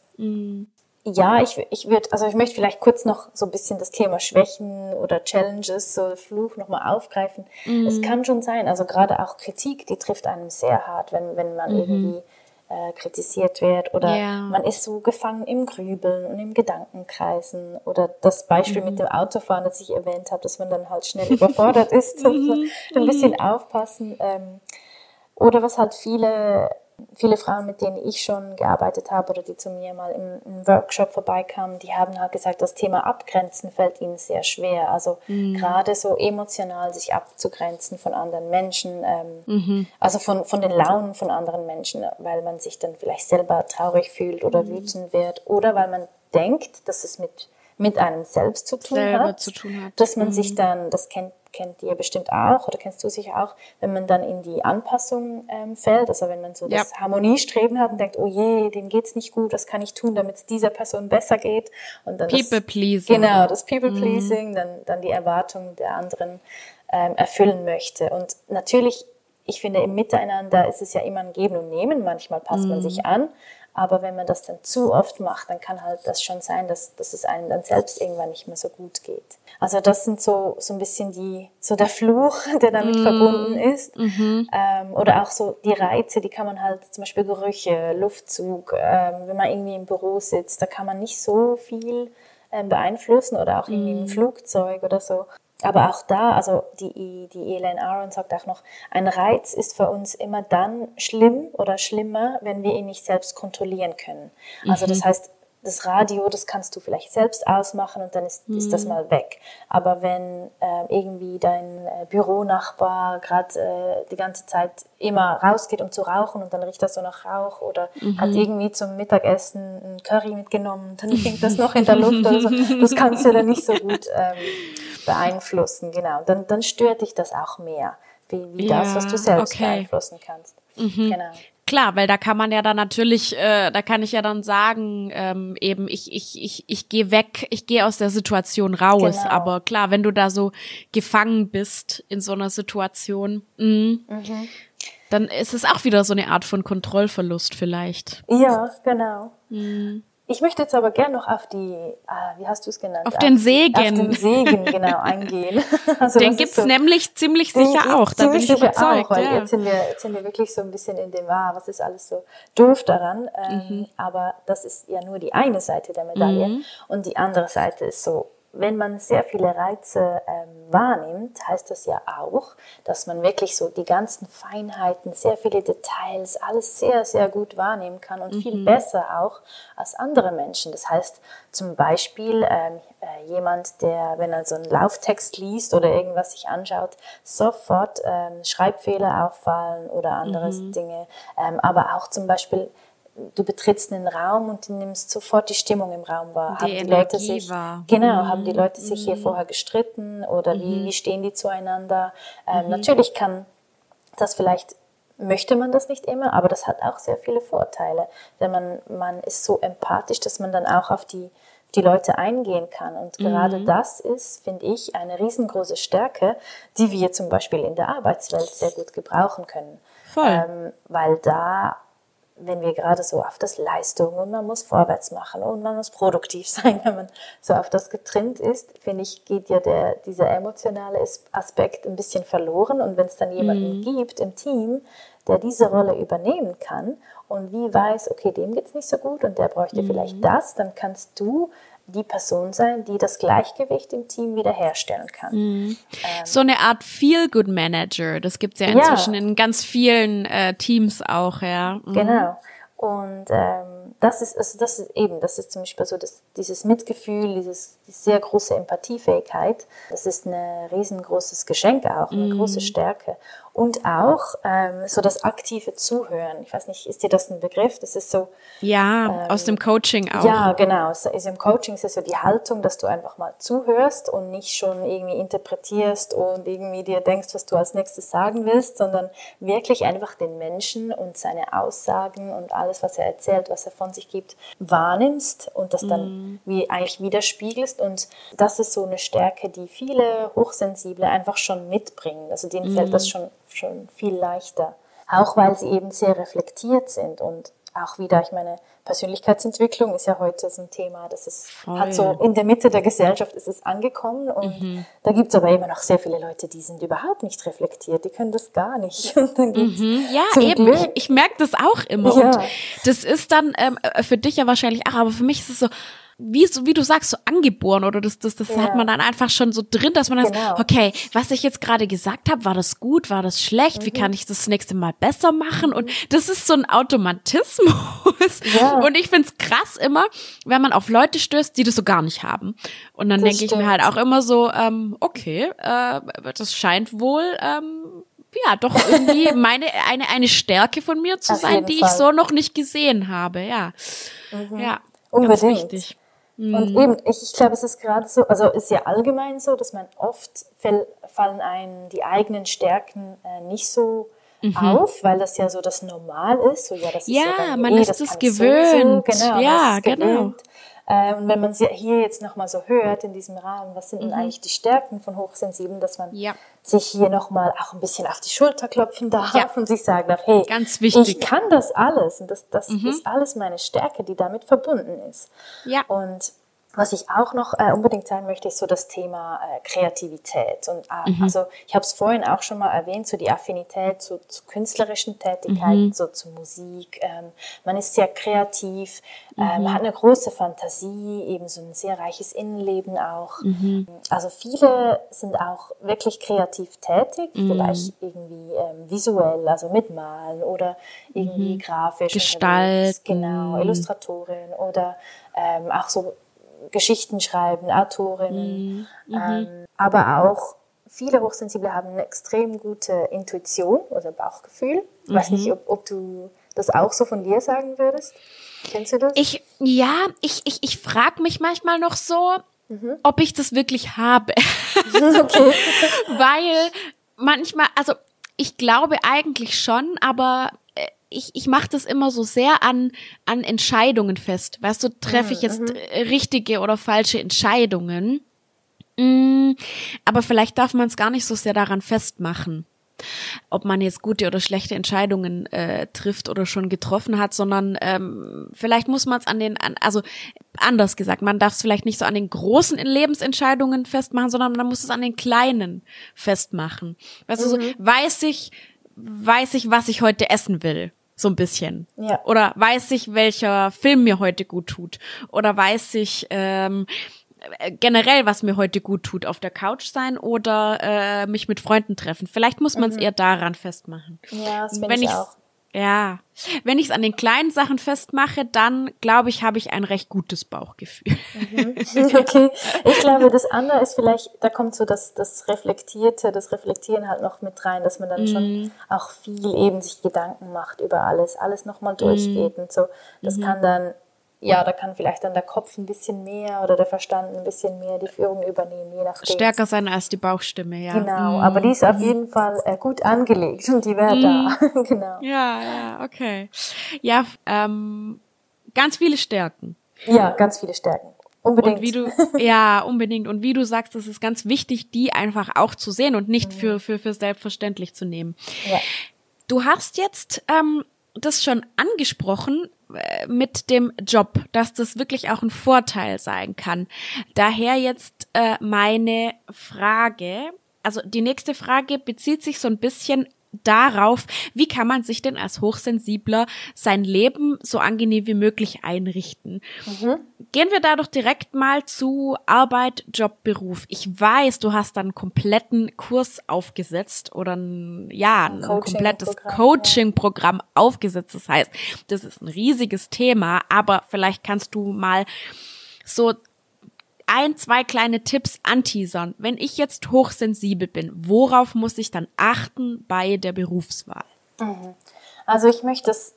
ja, ich, ich würde, also ich möchte vielleicht kurz noch so ein bisschen das Thema Schwächen oder Challenges, so Fluch nochmal aufgreifen. Mhm. Es kann schon sein, also gerade auch Kritik, die trifft einem sehr hart, wenn, wenn man mhm. irgendwie äh, kritisiert wird oder yeah. man ist so gefangen im Grübeln und im Gedankenkreisen oder das Beispiel mhm. mit dem Autofahren, das ich erwähnt habe, dass man dann halt schnell überfordert [LAUGHS] ist, [LAUGHS] mhm. ein bisschen mhm. aufpassen. Ähm, oder was halt viele viele Frauen, mit denen ich schon gearbeitet habe oder die zu mir mal im, im, Workshop vorbeikamen, die haben halt gesagt, das Thema Abgrenzen fällt ihnen sehr schwer. Also mhm. gerade so emotional sich abzugrenzen von anderen Menschen, ähm, mhm. also von, von den Launen von anderen Menschen, weil man sich dann vielleicht selber traurig fühlt oder mhm. wütend wird oder weil man denkt, dass es mit, mit einem selbst zu tun, hat, zu tun hat, dass man sich mhm. dann, das kennt kennt ihr bestimmt auch oder kennst du sicher auch, wenn man dann in die Anpassung ähm, fällt, also wenn man so ja. das Harmoniestreben hat und denkt, oh je, dem geht's nicht gut, was kann ich tun, damit es dieser Person besser geht? Und dann People das, Pleasing. Genau, das People mhm. Pleasing, mhm. dann, dann die Erwartungen der anderen ähm, erfüllen möchte. Und natürlich, ich finde, im Miteinander ist es ja immer ein Geben und Nehmen. Manchmal passt mhm. man sich an, aber wenn man das dann zu oft macht, dann kann halt das schon sein, dass, dass es einem dann selbst irgendwann nicht mehr so gut geht. Also das sind so, so ein bisschen die, so der Fluch, [LAUGHS] der damit mm. verbunden ist. -hmm. ähm, oder auch so die Reize, die kann man halt, zum Beispiel Gerüche, Luftzug, ähm, wenn man irgendwie im Büro sitzt, da kann man nicht so viel ähm, beeinflussen oder auch irgendwie mm. im Flugzeug oder so. Aber auch da, also die, die Elaine Aron sagt auch noch, ein Reiz ist für uns immer dann schlimm oder schlimmer, wenn wir ihn nicht selbst kontrollieren können. Also das mhm. heißt, das Radio, das kannst du vielleicht selbst ausmachen und dann ist, mhm. ist das mhm. mal weg. Aber wenn äh, irgendwie dein äh, Büronachbar gerade äh, die ganze Zeit immer rausgeht, um zu rauchen und dann riecht das so nach Rauch oder mhm. hat irgendwie zum Mittagessen ein Curry mitgenommen, dann hängt das noch in der Luft oder so, [LAUGHS] das kannst du dann nicht so gut ähm, beeinflussen, genau. Dann, dann stört dich das auch mehr, wie, wie ja, das, was du selbst okay. beeinflussen kannst. Mhm. Genau. Klar, weil da kann man ja dann natürlich, äh, da kann ich ja dann sagen, ähm, eben ich ich ich ich gehe weg, ich gehe aus der Situation raus. Genau. Aber klar, wenn du da so gefangen bist in so einer Situation, mh, mhm. dann ist es auch wieder so eine Art von Kontrollverlust vielleicht. Ja, genau. Mhm. Ich möchte jetzt aber gern noch auf die, ah, wie hast du es genannt? Auf den Segen. Auf den Segen, genau, eingehen. [LAUGHS] Also den gibt's so, nämlich ziemlich sicher auch, da bin ich überzeugt. Auch, weil ja. jetzt, sind wir, jetzt sind wir wirklich so ein bisschen in dem, ah, was ist alles so doof daran. Ähm, mhm. Aber das ist ja nur die eine Seite der Medaille. Mhm. Und die andere Seite ist so, wenn man sehr viele Reize ähm, wahrnimmt, heißt das ja auch, dass man wirklich so die ganzen Feinheiten, sehr viele Details, alles sehr, sehr gut wahrnehmen kann und mhm. viel besser auch als andere Menschen. Das heißt zum Beispiel ähm, äh, jemand, der, wenn er so einen Lauftext liest oder irgendwas sich anschaut, sofort ähm, Schreibfehler auffallen oder andere mhm. Dinge. Ähm, aber auch zum Beispiel du betrittst einen Raum und du nimmst sofort die Stimmung im Raum wahr. Die haben die Leute sich, war. genau, mhm. haben die Leute sich hier vorher gestritten oder mhm. wie, wie stehen die zueinander? Ähm, mhm. Natürlich kann das vielleicht möchte man das nicht immer, aber das hat auch sehr viele Vorteile, denn man, man ist so empathisch, dass man dann auch auf die die Leute eingehen kann. Und gerade mhm. das ist, finde ich, eine riesengroße Stärke, die wir zum Beispiel in der Arbeitswelt sehr gut gebrauchen können. Voll. Ähm, weil da, wenn wir gerade so auf das Leistung und man muss vorwärts machen und man muss produktiv [LAUGHS] sein, wenn man so auf das getrimmt ist, finde ich, geht ja der, dieser emotionale Aspekt ein bisschen verloren. Und wenn es dann jemanden mhm. gibt im Team, der diese Rolle übernehmen kann und wie weiß, okay, dem geht es nicht so gut und der bräuchte mhm. vielleicht das, dann kannst du die Person sein, die das Gleichgewicht im Team wiederherstellen kann. Mhm. Ähm, so eine Art Feel-Good-Manager, das gibt es ja inzwischen ja. in ganz vielen äh, Teams auch, ja. Mhm. Genau. Und ähm, das ist, also das ist eben, das ist zum Beispiel so, dass dieses Mitgefühl, dieses, die sehr große Empathiefähigkeit, das ist ein riesengroßes Geschenk auch, eine mm. große Stärke. Und auch ähm, so das aktive Zuhören. Ich weiß nicht, ist dir das ein Begriff? Das ist so. Ja, ähm, aus dem Coaching auch. Ja, genau. So, also Im Coaching ist es so die Haltung, dass du einfach mal zuhörst und nicht schon irgendwie interpretierst und irgendwie dir denkst, was du als nächstes sagen willst, sondern wirklich einfach den Menschen und seine Aussagen und alles, was er erzählt, was er von sich gibt, wahrnimmst und das dann mm. wie eigentlich widerspiegelst. Und das ist so eine Stärke, die viele Hochsensible einfach schon mitbringen. Also denen mm. fällt das schon schon viel leichter. Auch weil sie eben sehr reflektiert sind und auch wieder, ich meine, Persönlichkeitsentwicklung ist ja heute so ein Thema, das ist, hat so in der Mitte der Gesellschaft ist es angekommen und mhm. da gibt es aber immer noch sehr viele Leute, die sind überhaupt nicht reflektiert, die können das gar nicht. [LAUGHS] Mhm. Ja, eben, Glück, ich, ich merke das auch immer ja. und das ist dann ähm, für dich ja wahrscheinlich auch, aber für mich ist es so, wie, so, wie du sagst, so angeboren oder das, das, das ja. hat man dann einfach schon so drin, dass man genau. das, okay, was ich jetzt gerade gesagt habe, war das gut, war das schlecht, mhm. wie kann ich das nächste Mal besser machen? Und das ist so ein Automatismus. Ja. Und ich find's krass immer, wenn man auf Leute stößt, die das so gar nicht haben. Und dann denke ich mir halt auch immer so, ähm, okay, äh, das scheint wohl ähm, ja, doch irgendwie [LAUGHS] meine, eine, eine Stärke von mir zu Auf sein, die Fall. ich so noch nicht gesehen habe, ja. Mhm. Ja, Unbedingt. ganz wichtig. Und mhm. eben, ich, ich glaube, es ist gerade so, also ist ja allgemein so, dass man oft fallen einem die eigenen Stärken äh, nicht so mhm. auf, weil das ja so das Normal ist. So, ja, das ja, ist ja man eh, ist es gewöhnt. So, genau, ja, genau. Gewöhnt. Äh, und wenn man sie hier jetzt nochmal so hört in diesem Rahmen, was sind denn mhm. eigentlich die Stärken von Hochsensiblen, dass man ja. Sich hier nochmal auch ein bisschen auf die Schulter klopfen darf ja. und sich sagen darf, hey, Ganz wichtig. ich kann das alles und das, das mhm. ist alles meine Stärke, die damit verbunden ist. Ja. Und was ich auch noch äh, unbedingt sagen möchte, ist so das Thema äh, Kreativität. Und äh, mhm. also ich habe es vorhin auch schon mal erwähnt, so die Affinität zu, zu künstlerischen Tätigkeiten, mhm. so zu Musik. Ähm, man ist sehr kreativ, äh, mhm. man hat eine große Fantasie, eben so ein sehr reiches Innenleben auch. Mhm. Also viele sind auch wirklich kreativ tätig, mhm. vielleicht irgendwie ähm, visuell, also mitmalen oder irgendwie mhm. grafisch. Gestalten. Genau, Illustratorin oder ähm, auch so Geschichten schreiben, Autorinnen, mhm. ähm, aber auch viele Hochsensible haben eine extrem gute Intuition oder Bauchgefühl. Ich mhm. weiß nicht, ob, ob du das auch so von dir sagen würdest. Kennst du das? Ich, ja, ich, ich, ich frage mich manchmal noch so, mhm. ob ich das wirklich habe. [LAUGHS] okay. [LAUGHS] Weil manchmal, also ich glaube eigentlich schon, aber ich, ich mache das immer so sehr an, an Entscheidungen fest. Weißt du, treffe ich jetzt mhm. richtige oder falsche Entscheidungen? Mm, aber vielleicht darf man es gar nicht so sehr daran festmachen, ob man jetzt gute oder schlechte Entscheidungen äh, trifft oder schon getroffen hat, sondern ähm, vielleicht muss man es an den, an, also anders gesagt, man darf es vielleicht nicht so an den großen Lebensentscheidungen festmachen, sondern man muss es an den kleinen festmachen. Weißt mhm. du, so, mhm. weiß ich, weiß ich, was ich heute essen will so ein bisschen. Ja. Oder weiß ich, welcher Film mir heute gut tut. Oder weiß ich ähm, generell, was mir heute gut tut, auf der Couch sein oder äh, mich mit Freunden treffen. Vielleicht muss man es mhm. eher daran festmachen. Ja, das finde ich auch. Ja. Wenn ich es an den kleinen Sachen festmache, dann glaube ich, habe ich ein recht gutes Bauchgefühl. Mhm. [LAUGHS] Okay. Ich glaube, das andere ist vielleicht, da kommt so das, das Reflektierte, das Reflektieren halt noch mit rein, dass man dann mm. schon mhm. auch viel eben sich Gedanken macht über alles, alles nochmal durchgeht mm. und so. Das mm kann dann ja, da kann vielleicht dann der Kopf ein bisschen mehr oder der Verstand ein bisschen mehr die Führung übernehmen, je nachdem. Stärker sein als die Bauchstimme, ja. Genau, mm. aber die ist auf jeden Fall äh, gut angelegt und die wäre mm. da. [LAUGHS] genau. Ja, ja, okay. Ja, ähm, ganz viele Stärken. Ja, ganz viele Stärken. Unbedingt. Und wie du, [LAUGHS] ja, unbedingt. Und wie du sagst, es ist ganz wichtig, die einfach auch zu sehen und nicht mhm. für, für, für selbstverständlich zu nehmen. Ja. Du hast jetzt ähm, das schon angesprochen, mit dem Job, dass das wirklich auch ein Vorteil sein kann. Daher jetzt äh, meine Frage, also die nächste Frage bezieht sich so ein bisschen darauf, wie kann man sich denn als Hochsensibler sein Leben so angenehm wie möglich einrichten. Mhm. Gehen wir da doch direkt mal zu Arbeit, Job, Beruf. Ich weiß, du hast dann einen kompletten Kurs aufgesetzt oder ein, ja, ein, ein komplettes Coaching-Programm ja. aufgesetzt. Das heißt, das ist ein riesiges Thema, aber vielleicht kannst du mal so ein, zwei kleine Tipps anteasern. Wenn ich jetzt hochsensibel bin, worauf muss ich dann achten bei der Berufswahl? Mhm. Also ich möchte es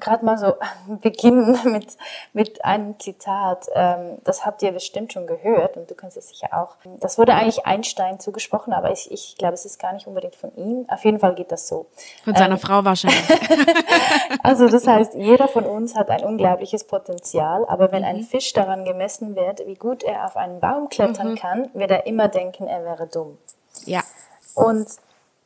gerade mal so [LAUGHS] beginnen mit, mit einem Zitat. Ähm, das habt ihr bestimmt schon gehört und du kannst es sicher auch. Das wurde eigentlich Einstein zugesprochen, aber ich, ich glaube, es ist gar nicht unbedingt von ihm. Auf jeden Fall geht das so. Von seiner ähm, Frau wahrscheinlich. [LAUGHS] also das heißt, jeder von uns hat ein unglaubliches Potenzial, aber wenn mhm. ein Fisch daran gemessen wird, wie gut er auf einen Baum klettern mhm. kann, wird er immer denken, er wäre dumm. Ja. Und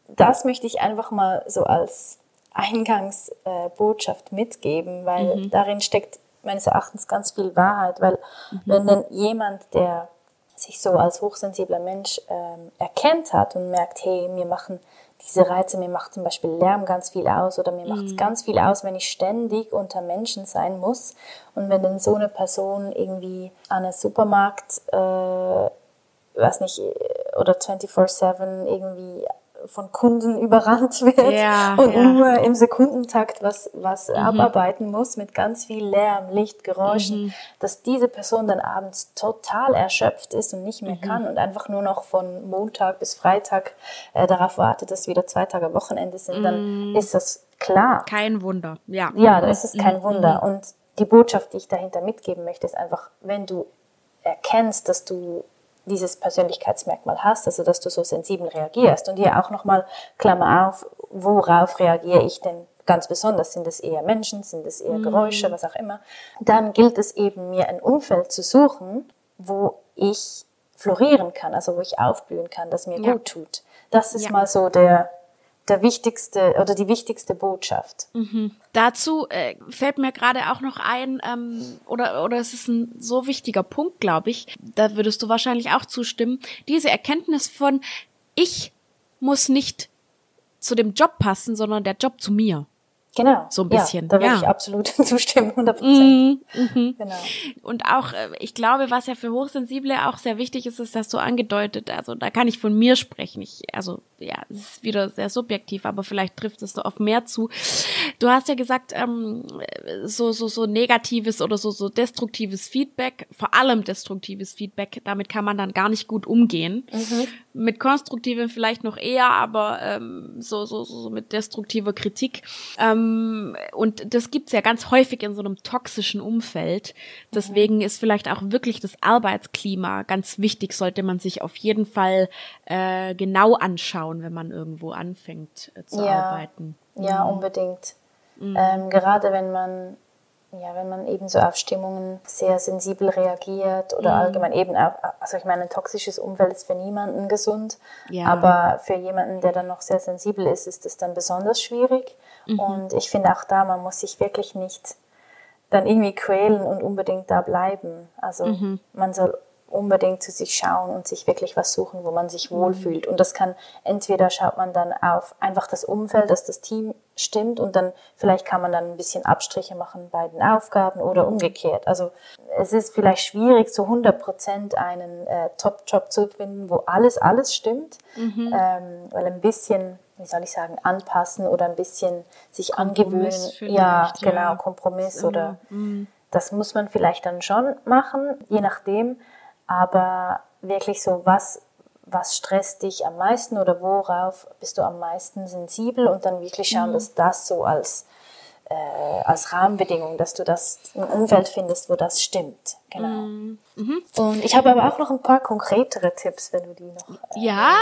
das möchte ich einfach mal so als Eingangsbotschaft äh, mitgeben, weil mhm. darin steckt meines Erachtens ganz viel Wahrheit, weil mhm. wenn denn jemand, der sich so als hochsensibler Mensch ähm, erkennt hat und merkt, hey, mir machen diese Reize, mir macht zum Beispiel Lärm ganz viel aus oder mir macht es mhm. ganz viel aus, wenn ich ständig unter Menschen sein muss. Und wenn dann so eine Person irgendwie an einem Supermarkt, äh, weiß nicht, oder 24-7 irgendwie von Kunden [LAUGHS] überrannt wird ja, und ja. nur im Sekundentakt was, was mhm. abarbeiten muss mit ganz viel Lärm, Licht, Geräuschen, mhm. dass diese Person dann abends total erschöpft ist und nicht mehr mhm. kann und einfach nur noch von Montag bis Freitag äh, darauf wartet, dass wieder zwei Tage Wochenende sind, dann mhm. ist das klar. Kein Wunder, ja. Ja, das ist kein mhm. Wunder. Und die Botschaft, die ich dahinter mitgeben möchte, ist einfach, wenn du erkennst, dass du dieses Persönlichkeitsmerkmal hast, also dass du so sensibel reagierst. Und hier auch nochmal, Klammer auf, worauf reagiere ich denn ganz besonders? Sind es eher Menschen, sind es eher Geräusche, mhm. was auch immer? Dann gilt es eben, mir ein Umfeld zu suchen, wo ich florieren kann, also wo ich aufblühen kann, das mir ja. gut tut. Das ist ja. mal so der, der wichtigste oder die wichtigste Botschaft. Mhm. Dazu äh, fällt mir gerade auch noch ein, ähm, oder, oder es ist ein so wichtiger Punkt, glaube ich, da würdest du wahrscheinlich auch zustimmen, diese Erkenntnis von, ich muss nicht zu dem Job passen, sondern der Job zu mir. Genau. So ein bisschen. Ja, da würde ja. ich absolut [LAUGHS] zustimmen, 100 Prozent. Mhm, mhm. Genau. Und auch, äh, ich glaube, was ja für Hochsensible auch sehr wichtig ist, ist das so angedeutet. Also da kann ich von mir sprechen. Ich, also ja, es ist wieder sehr subjektiv, aber vielleicht trifft es da auf mehr zu. Du hast ja gesagt, ähm, so, so, so negatives oder so, so destruktives Feedback, vor allem destruktives Feedback, damit kann man dann gar nicht gut umgehen. Mhm. Mit konstruktivem vielleicht noch eher, aber ähm, so, so, so mit destruktiver Kritik. Ähm, und das gibt's ja ganz häufig in so einem toxischen Umfeld. Deswegen ist vielleicht auch wirklich das Arbeitsklima ganz wichtig, sollte man sich auf jeden Fall äh, genau anschauen schauen, wenn man irgendwo anfängt äh, zu ja, arbeiten. Ja, mhm. unbedingt. Mhm. Ähm, gerade wenn man ja, wenn man eben so auf Stimmungen sehr sensibel reagiert oder mhm. allgemein eben auch, also ich meine, ein toxisches Umfeld ist für niemanden gesund, ja. aber für jemanden, der dann noch sehr sensibel ist, ist es dann besonders schwierig. Mhm. Und ich finde auch da, man muss sich wirklich nicht dann irgendwie quälen und unbedingt da bleiben. Also mhm. man soll unbedingt zu sich schauen und sich wirklich was suchen, wo man sich mhm. wohlfühlt. Und das kann, entweder schaut man dann auf einfach das Umfeld, dass das Team stimmt und dann vielleicht kann man dann ein bisschen Abstriche machen bei den Aufgaben oder umgekehrt. Also es ist vielleicht schwierig, zu 100 Prozent einen äh, Top-Job zu finden, wo alles, alles stimmt, mhm. ähm, weil ein bisschen wie soll ich sagen, anpassen oder ein bisschen sich angewöhnen. Ja, genau, ja. Kompromiss oder mm. das muss man vielleicht dann schon machen, je nachdem. Aber wirklich so, was, was stresst dich am meisten oder worauf bist du am meisten sensibel und dann wirklich schauen, mm. dass das so als äh, als Rahmenbedingung, dass du das ein Umfeld findest, wo das stimmt. Genau. Mhm. mhm. Und ich habe aber auch noch ein paar konkretere Tipps, wenn du die noch. Äh, ja.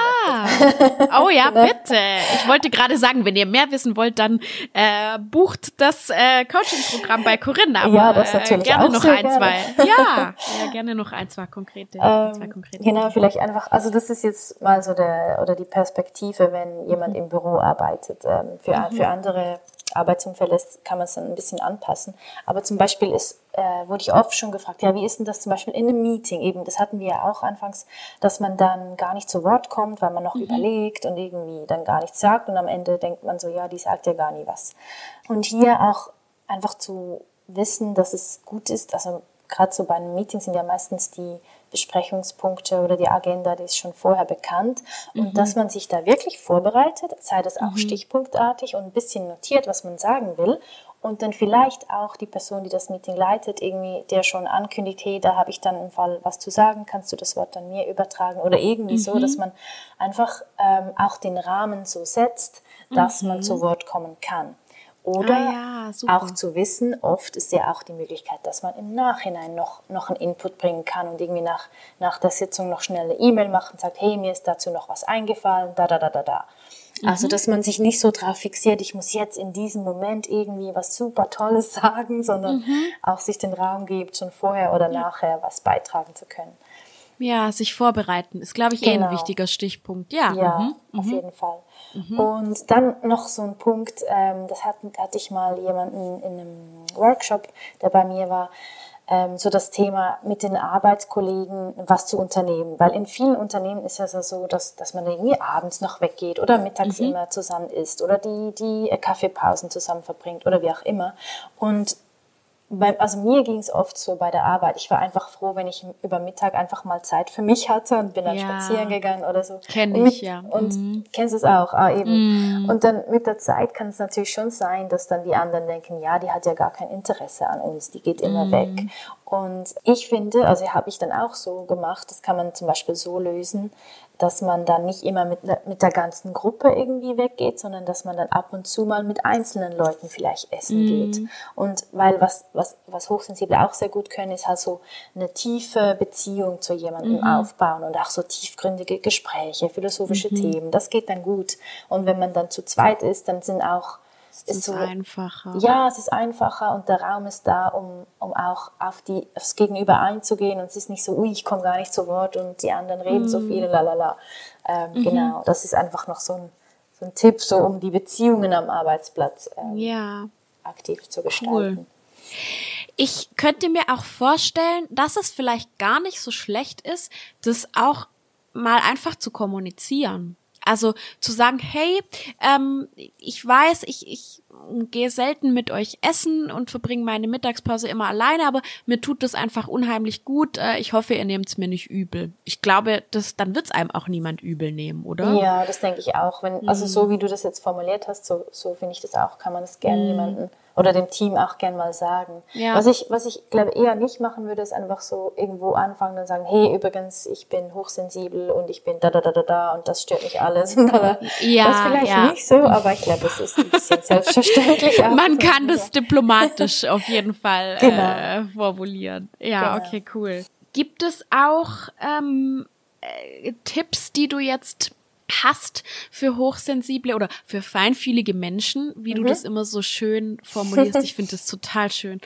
oh ja, genau. [LAUGHS] bitte. Ich wollte gerade sagen, wenn ihr mehr wissen wollt, dann äh, bucht das äh, Coaching-Programm bei Corinna. Aber, ja, das natürlich äh, gerne auch noch ein, gerne. zwei. [LAUGHS] Ja, ja, gerne noch ein, zwei konkrete. Ähm, zwei konkrete genau, vielleicht einfach. Also das ist jetzt mal so der oder die Perspektive, wenn jemand mhm. im Büro arbeitet. Ähm, für mhm. für andere Arbeitsumfeld ist, kann man es dann ein bisschen anpassen. Aber zum Beispiel ist, äh, wurde ich oft schon gefragt, ja, wie ist denn das zum Beispiel in einem Meeting eben? Das hatten wir ja auch anfangs, dass man dann gar nicht zu Wort kommt, weil man noch mhm. überlegt und irgendwie dann gar nichts sagt und am Ende denkt man so, ja, die sagt ja gar nie was. Und hier auch einfach zu wissen, dass es gut ist, also gerade so bei einem Meeting sind ja meistens die Besprechungspunkte oder die Agenda, die ist schon vorher bekannt. Und mhm. dass man sich da wirklich vorbereitet, sei das auch mhm. stichpunktartig und ein bisschen notiert, was man sagen will. Und dann vielleicht auch die Person, die das Meeting leitet, irgendwie der schon ankündigt, hey, da habe ich dann im Fall was zu sagen, kannst du das Wort dann mir übertragen oder irgendwie mhm. so, dass man einfach ähm, auch den Rahmen so setzt, dass man zu mhm. Wort kommen kann. Oder ah ja, auch zu wissen, oft ist ja auch die Möglichkeit, dass man im Nachhinein noch, noch einen Input bringen kann und irgendwie nach, nach der Sitzung noch schnell eine E-Mail macht und sagt, hey, mir ist dazu noch was eingefallen, da, da, da, da, da. Mhm. Also, dass man sich nicht so drauf fixiert, ich muss jetzt in diesem Moment irgendwie was super Tolles [LAUGHS] sagen, sondern mhm. auch sich den Raum gibt, schon vorher oder ja. nachher was beitragen zu können. Ja, sich vorbereiten ist, glaube ich, genau. eh ein genau. wichtiger Stichpunkt. Ja, ja mhm. auf mhm. jeden Fall. Mhm. Und dann noch so ein Punkt, ähm, das hat, hatte ich mal jemanden in einem Workshop, der bei mir war, ähm, so das Thema mit den Arbeitskollegen was zu unternehmen. Weil in vielen Unternehmen ist es ja so, dass, dass man irgendwie abends noch weggeht oder mittags mhm. immer zusammen isst oder die, die Kaffeepausen zusammen verbringt oder wie auch immer. Und also mir ging es oft so bei der Arbeit. Ich war einfach froh, wenn ich über Mittag einfach mal Zeit für mich hatte und bin dann ja. spazieren gegangen oder so. Kenn ich, mit, ja. Und mhm. kennst es auch, ah, eben. Mhm. Und dann mit der Zeit kann es natürlich schon sein, dass dann die anderen denken, ja, die hat ja gar kein Interesse an uns, die geht immer mhm. weg. Und ich finde, also habe ich dann auch so gemacht, das kann man zum Beispiel so lösen, dass man dann nicht immer mit, mit der ganzen Gruppe irgendwie weggeht, sondern dass man dann ab und zu mal mit einzelnen Leuten vielleicht essen mhm. geht. Und weil was, was, was Hochsensible auch sehr gut können, ist halt so eine tiefe Beziehung zu jemandem mhm. aufbauen und auch so tiefgründige Gespräche, philosophische mhm. Themen. Das geht dann gut. Und wenn man dann zu zweit ist, dann sind auch es ist so, einfacher. Ja, es ist einfacher und der Raum ist da, um, um auch auf die, aufs Gegenüber einzugehen und es ist nicht so, ui, ich komme gar nicht zu Wort und die anderen reden mm. so viel, lalala. Ähm, mhm. Genau, das ist einfach noch so ein, so ein Tipp, so um die Beziehungen am Arbeitsplatz ähm, ja. aktiv zu gestalten. Cool. Ich könnte mir auch vorstellen, dass es vielleicht gar nicht so schlecht ist, das auch mal einfach zu kommunizieren. Also zu sagen, hey, ähm, ich weiß, ich, ich gehe selten mit euch essen und verbringe meine Mittagspause immer alleine, aber mir tut das einfach unheimlich gut. Äh, ich hoffe, ihr nehmt es mir nicht übel. Ich glaube, das, dann wird es einem auch niemand übel nehmen, oder? Ja, das denke ich auch. Wenn, also so wie du das jetzt formuliert hast, so, so finde ich das auch, kann man das gerne mhm. jemanden oder dem Team auch gern mal sagen. Ja. Was ich, was ich glaube eher nicht machen würde, ist einfach so irgendwo anfangen und sagen, hey, übrigens, ich bin hochsensibel und ich bin da da da da da und das stört mich alles. [LAUGHS] ja, das vielleicht ja. nicht so, aber ich glaube, es ist ein bisschen [LAUGHS] selbstverständlich. Man kann das diplomatisch auf jeden Fall genau. äh, formulieren. Ja, genau. okay, cool. Gibt es auch ähm, äh, Tipps, die du jetzt hast für hochsensible oder für feinfühlige Menschen, wie mhm. du das immer so schön formulierst. Ich finde [LAUGHS] das total schön.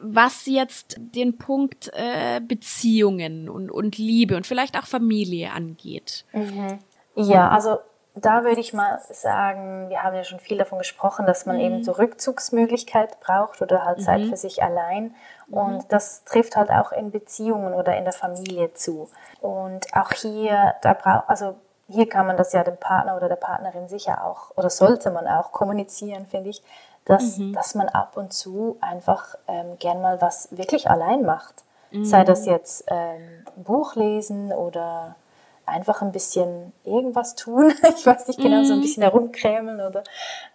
Was jetzt den Punkt äh, Beziehungen und, und Liebe und vielleicht auch Familie angeht. Mhm. Ja, also da würde ich mal sagen, wir haben ja schon viel davon gesprochen, dass man mhm. eben so Rückzugsmöglichkeit braucht oder halt Zeit mhm. für sich allein. Mhm. Und das trifft halt auch in Beziehungen oder in der Familie zu. Und auch hier, da braucht, also hier kann man das ja dem Partner oder der Partnerin sicher auch, oder sollte man auch kommunizieren, finde ich, dass, mhm. dass man ab und zu einfach ähm, gern mal was wirklich allein macht. Mhm. Sei das jetzt ähm, ein Buch lesen oder einfach ein bisschen irgendwas tun. [LAUGHS] Ich weiß nicht genau, so ein mhm. bisschen herumkrämeln oder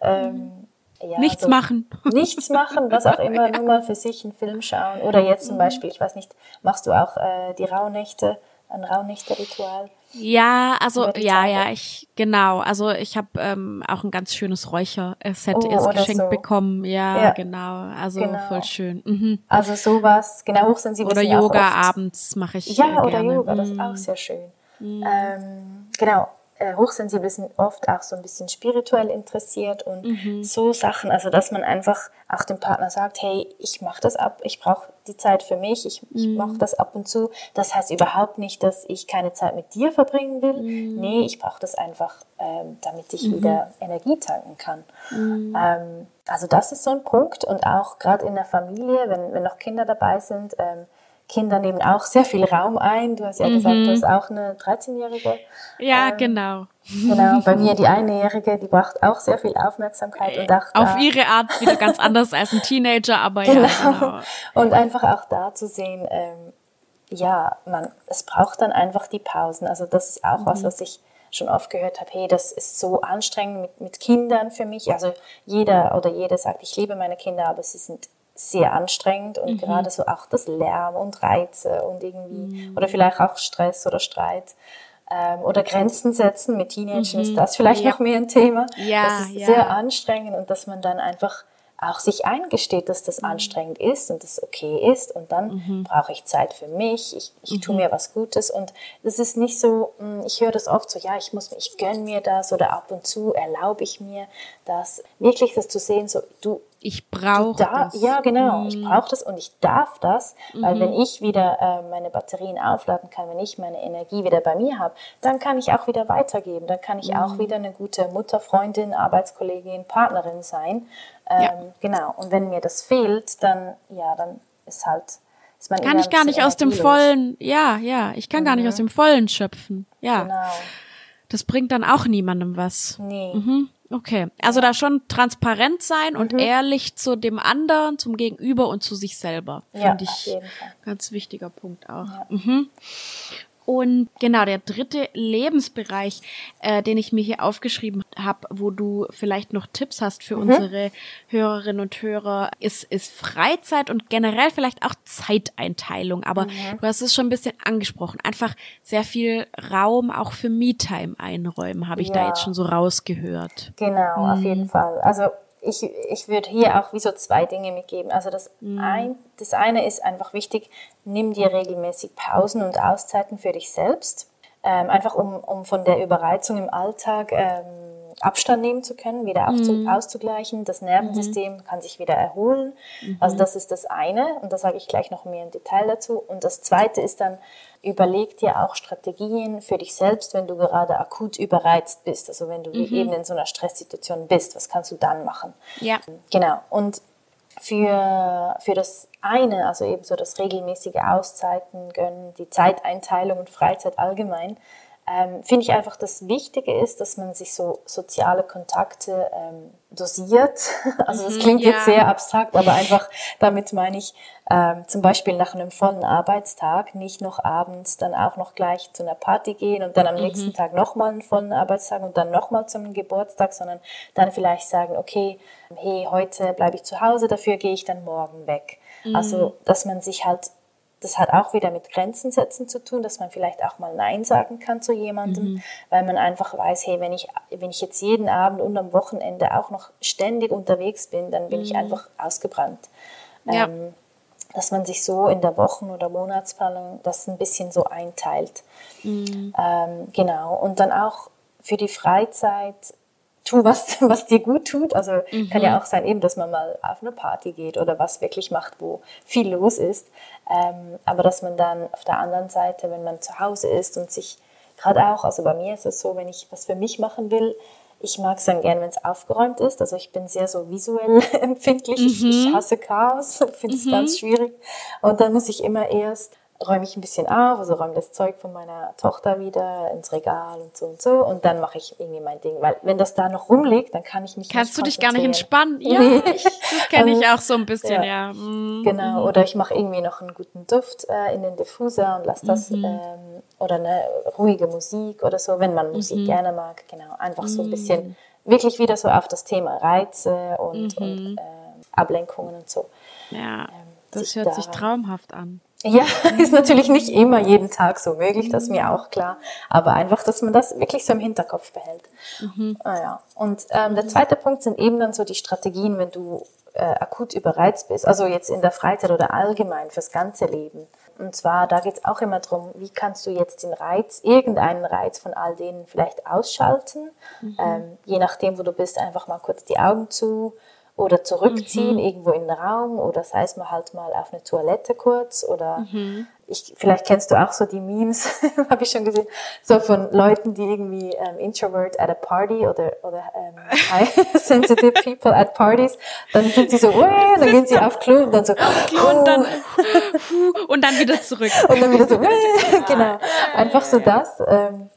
ähm, ja, nichts so machen. [LAUGHS] Nichts machen, was auch immer, ja. nur mal für sich einen Film schauen. Oder jetzt zum mhm. Beispiel, ich weiß nicht, machst du auch äh, die Rauhnächte, ein Rauhnächte-Ritual? Ja, also ja, ja, ich genau. Also ich habe ähm, auch ein ganz schönes Räucherset oh, erst geschenkt so. bekommen. Ja, ja, genau. Also genau. voll schön. Mhm. Also sowas, genau hochsensibel. Oder Yoga abends mache ich. Ja, äh, oder Yoga, das ist auch mhm. sehr schön. Mhm. Ähm, genau äh, Hochsensible sind oft auch so ein bisschen spirituell interessiert und mhm. so Sachen, also dass man einfach auch dem Partner sagt, hey, ich mache das ab, ich brauche die Zeit für mich, ich, ich mhm. mache das ab und zu. Das heißt überhaupt nicht, dass ich keine Zeit mit dir verbringen will. Mhm. Nee, ich brauche das einfach, ähm, damit ich mhm. wieder Energie tanken kann. Mhm. Ähm, also das ist so ein Punkt und auch gerade in der Familie, wenn, wenn noch Kinder dabei sind, ähm, Kinder nehmen auch sehr viel Raum ein. Du hast ja mhm. gesagt, du hast auch eine 13-Jährige. Ja, ähm, genau. Genau, bei mir [LAUGHS] die Einjährige, die braucht auch sehr viel Aufmerksamkeit und auch Auf ihre Art wieder ganz [LAUGHS] anders als ein Teenager, aber genau. ja, genau. Und einfach auch da zu sehen, ähm, ja, man, es braucht dann einfach die Pausen. Also das ist auch mhm. was, was ich schon oft gehört habe, hey, das ist so anstrengend mit, mit Kindern für mich. Also jeder oder jede sagt, ich liebe meine Kinder, aber sie sind sehr anstrengend und mhm. gerade so auch das Lärm und Reize und irgendwie, mhm. oder vielleicht auch Stress oder Streit ähm, oder Grenzen setzen. Mit Teenagern mhm. ist das vielleicht ja. noch mehr ein Thema. Ja, das ist ja. sehr anstrengend und dass man dann einfach auch sich eingesteht, dass das mhm. anstrengend ist und das okay ist und dann mhm. brauche ich Zeit für mich, ich, ich mhm. tue mir was Gutes und es ist nicht so, hm, ich höre das oft so, ja, ich muss, ich gönne mir das oder ab und zu erlaube ich mir das, wirklich das zu sehen, so du, ich brauche das. Ja, genau. Mhm. Ich brauche das und ich darf das, weil mhm. wenn ich wieder äh, meine Batterien aufladen kann, wenn ich meine Energie wieder bei mir habe, dann kann ich auch wieder weitergeben. Dann kann ich mhm. auch wieder eine gute Mutter, Freundin, Arbeitskollegin, Partnerin sein. Ähm, ja. Genau. Und wenn mir das fehlt, dann ja, dann ist halt kann ich gar nicht aus dem vollen. Ja, ja. Ich kann gar nicht aus mhm. dem vollen schöpfen. Ja. Genau. Das bringt dann auch niemandem was. Nee. Mhm. Okay, also da schon transparent sein und mhm. ehrlich zu dem anderen, zum Gegenüber und zu sich selber. Finde ja, ich ganz wichtiger Punkt auch. Ja. Mhm. Und genau, der dritte Lebensbereich, äh, den ich mir hier aufgeschrieben habe, wo du vielleicht noch Tipps hast für mhm. unsere Hörerinnen und Hörer, ist, ist Freizeit und generell vielleicht auch Zeiteinteilung. Aber mhm. du hast es schon ein bisschen angesprochen. Einfach sehr viel Raum auch für Me-Time einräumen, habe ich ja. da jetzt schon so rausgehört. Genau, mhm. auf jeden Fall. Also ich, ich würde hier auch wie so zwei Dinge mitgeben. Also das, mhm. ein, das eine ist einfach wichtig, nimm dir regelmäßig Pausen und Auszeiten für dich selbst. Ähm, einfach um, um von der Überreizung im Alltag ähm, Abstand nehmen zu können, wieder mhm. auszugleichen. Das Nervensystem mhm. kann sich wieder erholen. Mhm. Also das ist das eine und da sage ich gleich noch mehr im Detail dazu. Und das zweite ist dann, überleg dir auch Strategien für dich selbst, wenn du gerade akut überreizt bist. Also wenn du mhm. eben in so einer Stresssituation bist, was kannst du dann machen? Ja. Genau. Und für, für das eine, also eben so das regelmäßige Auszeiten gönnen, die Zeiteinteilung und Freizeit allgemein, ähm, finde ich einfach, das Wichtige ist, dass man sich so soziale Kontakte ähm, dosiert. [LAUGHS] Also das mhm, klingt ja. jetzt sehr abstrakt, aber einfach damit meine ich ähm, zum Beispiel nach einem vollen Arbeitstag nicht noch abends dann auch noch gleich zu einer Party gehen und dann am mhm. nächsten Tag nochmal einen vollen Arbeitstag und dann nochmal zum Geburtstag, sondern dann vielleicht sagen, okay, hey, heute bleibe ich zu Hause, dafür gehe ich dann morgen weg. Mhm. Also, dass man sich halt das hat auch wieder mit Grenzen setzen zu tun, dass man vielleicht auch mal Nein sagen kann zu jemandem, mhm. weil man einfach weiß, hey, wenn ich, wenn ich jetzt jeden Abend und am Wochenende auch noch ständig unterwegs bin, dann bin mhm. ich einfach ausgebrannt. Ja. Ähm, dass man sich so in der Wochen- oder Monatsplanung das ein bisschen so einteilt. Mhm. Ähm, genau. Und dann auch für die Freizeit tu was, [LAUGHS] was dir gut tut. Also mhm. kann ja auch sein, eben, dass man mal auf eine Party geht oder was wirklich macht, wo viel los ist. Ähm, aber dass man dann auf der anderen Seite, wenn man zu Hause ist und sich gerade auch, also bei mir ist es so, wenn ich was für mich machen will, ich mag es dann gern, wenn es aufgeräumt ist. Also ich bin sehr so visuell [LAUGHS] empfindlich. Mhm. Ich, ich, hasse Chaos, [LAUGHS] finde es mhm. ganz schwierig. Und dann muss ich immer erst räume ich ein bisschen auf, also räume das Zeug von meiner Tochter wieder ins Regal und so und so und dann mache ich irgendwie mein Ding, weil wenn das da noch rumliegt, dann kann ich mich Kannst du dich gar nicht entspannen? Ja, ich, das kenne ich auch so ein bisschen, ja. ja. Mhm. Genau, oder ich mache irgendwie noch einen guten Duft äh, in den Diffuser und lasse das mhm. ähm, oder eine ruhige Musik oder so, wenn man Musik Mhm. gerne mag. Genau, einfach so ein bisschen wirklich wieder so auf das Thema Reize und, Mhm. und äh, Ablenkungen und so. Ja, das sich hört sich daran- traumhaft an. Ja, [LAUGHS] ist natürlich nicht immer jeden Tag so möglich, das ist mir auch klar. Aber einfach, dass man das wirklich so im Hinterkopf behält. Ah, ja. Und ähm, der zweite Punkt sind eben dann so die Strategien, wenn du äh, akut überreizt bist. Also jetzt in der Freizeit oder allgemein fürs ganze Leben. Und zwar, da geht es auch immer darum, wie kannst du jetzt den Reiz, irgendeinen Reiz von all denen vielleicht ausschalten. Ähm, je nachdem, wo du bist, einfach mal kurz die Augen zu oder zurückziehen irgendwo in den Raum oder sei es mal halt mal auf eine Toilette kurz oder ich, vielleicht kennst du auch so die Memes, [LAUGHS] habe ich schon gesehen, so von Leuten, die irgendwie ähm, introvert at a party oder, oder ähm, high [LAUGHS] sensitive people at parties, dann sind sie so, "Uäh", dann gehen sie auf Klo und dann so, Und dann, [LAUGHS] und dann wieder zurück. und dann wieder so, "Uäh", genau, einfach so das. Ähm,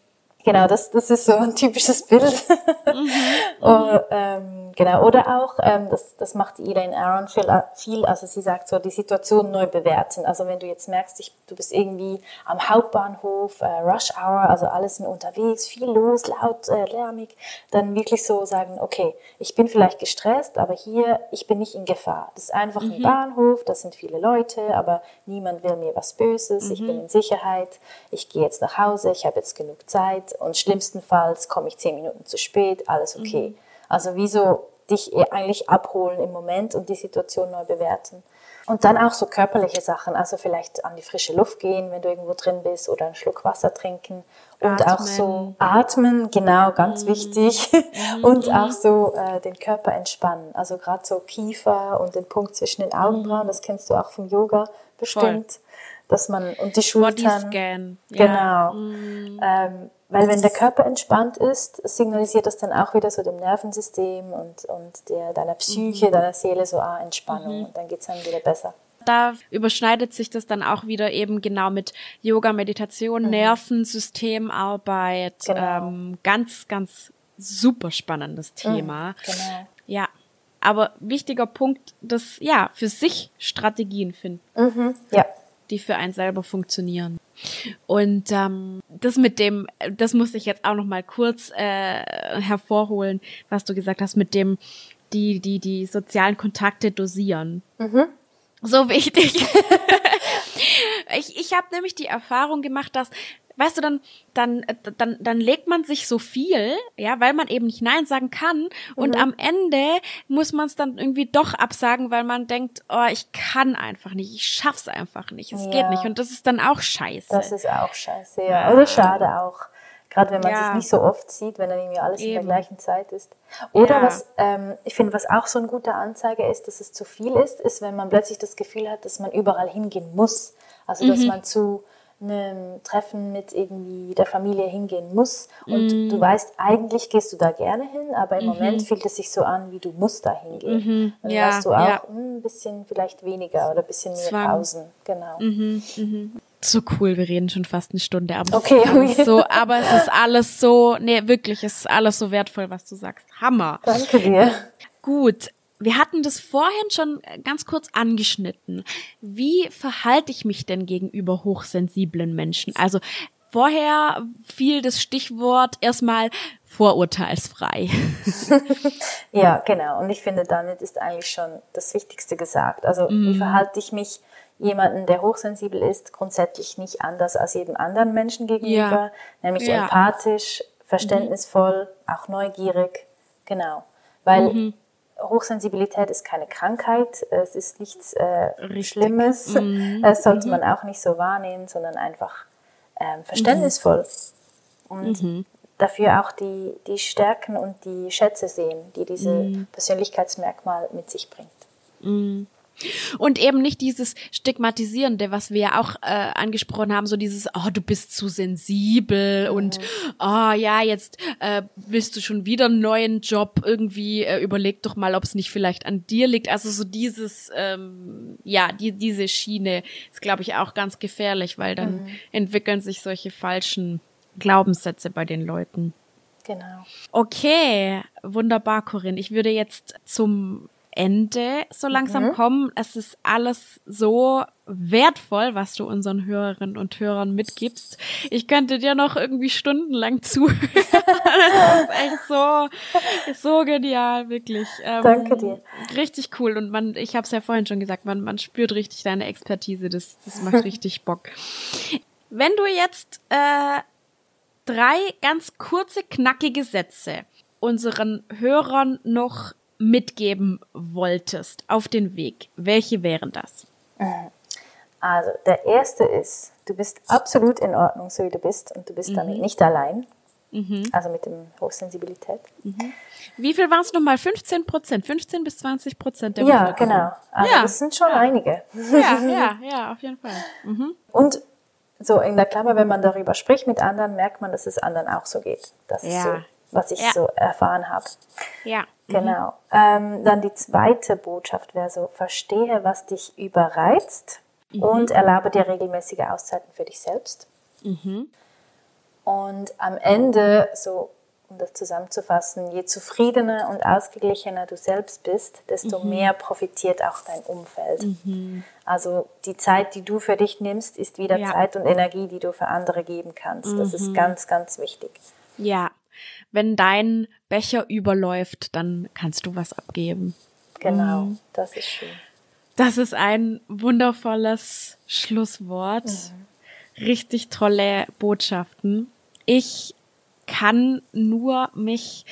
genau, das, das ist so ein typisches Bild. Und, ähm, genau, oder auch, ähm, das, das macht Elaine Aaron viel, viel, also sie sagt so, die Situation neu bewerten. Also wenn du jetzt merkst, ich, du bist irgendwie am Hauptbahnhof, äh, Rush Hour, also alles unterwegs, viel los, laut, äh, lärmig, dann wirklich so sagen, okay, ich bin vielleicht gestresst, aber hier, ich bin nicht in Gefahr. Das ist einfach ein Bahnhof, das sind viele Leute, aber niemand will mir was Böses, ich bin in Sicherheit, ich gehe jetzt nach Hause, ich habe jetzt genug Zeit und schlimmstenfalls komme ich zehn Minuten zu spät, alles okay. Also wieso dich eher eigentlich abholen im Moment und die Situation neu bewerten. Und dann auch so körperliche Sachen, also vielleicht an die frische Luft gehen, wenn du irgendwo drin bist oder einen Schluck Wasser trinken und auch so atmen, genau, ganz wichtig. [LAUGHS] und auch so äh, den Körper entspannen, also gerade so Kiefer und den Punkt zwischen den Augenbrauen, das kennst du auch vom Yoga bestimmt, dass man und die Schultern. Bodyscan. Genau. Ähm, weil wenn der Körper entspannt ist, signalisiert das dann auch wieder so dem Nervensystem und, und der, deiner Psyche, deiner Seele so, ah, Entspannung. Und dann geht's dann wieder besser. Da überschneidet sich das dann auch wieder eben genau mit Yoga, Meditation, Nervensystemarbeit. Genau. Ähm, ganz, ganz super spannendes Thema. Genau. Ja. Aber wichtiger Punkt, dass ja für sich Strategien finden, Mhm. Ja. die für einen selber funktionieren. Und ähm, das mit dem, das muss ich jetzt auch noch mal kurz äh, hervorholen, was du gesagt hast mit dem, die die die sozialen Kontakte dosieren. So wichtig. [LAUGHS] ich ich habe nämlich die Erfahrung gemacht, dass Weißt du, dann, dann, dann, dann legt man sich so viel, ja, weil man eben nicht Nein sagen kann. Und am Ende muss man es dann irgendwie doch absagen, weil man denkt, oh, ich kann einfach nicht, ich schaff's einfach nicht, es Ja. geht nicht. Und das ist dann auch scheiße. Das ist auch scheiße, ja. Oder schade auch. Gerade wenn man Ja. sich nicht so oft sieht, wenn dann irgendwie alles in der Eben. gleichen Zeit ist. Oder Ja. was, ähm, ich finde, was auch so ein guter Anzeiger ist, dass es zu viel ist, ist, wenn man plötzlich das Gefühl hat, dass man überall hingehen muss. Also, dass Mhm. man zu einem Treffen mit irgendwie der Familie hingehen muss und Mhm. du weißt, eigentlich gehst du da gerne hin, aber im Moment fühlt es sich so an, wie du musst da hingehen. Dann Mhm. Ja, hast du auch ja. hm, ein bisschen vielleicht weniger oder ein bisschen mehr Zwang. Pausen. Genau. so cool, wir reden schon fast eine Stunde, aber Okay, okay. so, aber es ist alles so, nee, wirklich, es ist alles so wertvoll, was du sagst. Hammer. Danke dir. Gut. Wir hatten das vorhin schon ganz kurz angeschnitten. Wie verhalte ich mich denn gegenüber hochsensiblen Menschen? Also vorher fiel das Stichwort erstmal vorurteilsfrei. [LAUGHS] Ja, genau. Und ich finde, damit ist eigentlich schon das Wichtigste gesagt. Also, wie verhalte ich mich jemanden, der hochsensibel ist, grundsätzlich nicht anders als jedem anderen Menschen gegenüber, Ja. nämlich Ja. empathisch, verständnisvoll, auch neugierig. Genau. Weil Hochsensibilität ist keine Krankheit, es ist nichts äh. Schlimmes. Das sollte man auch nicht so wahrnehmen, sondern einfach ähm, verständnisvoll. Und dafür auch die, die Stärken und die Schätze sehen, die diese Persönlichkeitsmerkmal mit sich bringt. Und eben nicht dieses Stigmatisierende, was wir ja auch äh, angesprochen haben, so dieses, oh, du bist zu sensibel und oh ja, jetzt äh, willst du schon wieder einen neuen Job irgendwie, äh, überleg doch mal, ob es nicht vielleicht an dir liegt. Also so dieses, ähm, ja, die, diese Schiene ist, glaube ich, auch ganz gefährlich, weil dann entwickeln sich solche falschen Glaubenssätze bei den Leuten. Genau. Okay, wunderbar, Corinne. Ich würde jetzt zum Ende so langsam mhm. kommen. Es ist alles so wertvoll, was du unseren Hörerinnen und Hörern mitgibst. Ich könnte dir noch irgendwie stundenlang [LAUGHS] zuhören. das ist echt so, so genial, wirklich. Ähm, Danke dir. Richtig cool. Und man, ich habe es ja vorhin schon gesagt, man, man spürt richtig deine Expertise. Das, das macht [LAUGHS] richtig Bock. Wenn du jetzt äh, drei ganz kurze, knackige Sätze unseren Hörern noch mitgeben wolltest auf den Weg, welche wären das? Also, der erste ist, du bist absolut in Ordnung, so wie du bist, und du bist mhm. damit nicht allein. Mhm. Also mit dem Hochsensibilität. Mhm. Wie viel waren es nochmal? 15 Prozent? 15 bis 20 Prozent der Ja, genau. Also ja. das sind schon ja. einige. Ja, ja, ja, auf jeden Fall. Mhm. Und so in der Klammer, wenn man darüber spricht mit anderen, merkt man, dass es anderen auch so geht. Das ja. ist so, was ich ja. so erfahren habe. Ja. Genau. Mhm. Ähm, dann die zweite Botschaft wäre so, verstehe, was dich überreizt mhm. und erlaube dir regelmäßige Auszeiten für dich selbst. Mhm. Und am Ende, so um das zusammenzufassen, je zufriedener und ausgeglichener du selbst bist, desto mhm. mehr profitiert auch dein Umfeld. Mhm. Also die Zeit, die du für dich nimmst, ist wieder ja. Zeit und Energie, die du für andere geben kannst. Das ist mhm. ganz, ganz wichtig. Ja, wenn dein Becher überläuft, dann kannst du was abgeben. Genau, mhm. das ist schön. Das ist ein wundervolles Schlusswort. Mhm. Richtig tolle Botschaften. Ich kann nur mich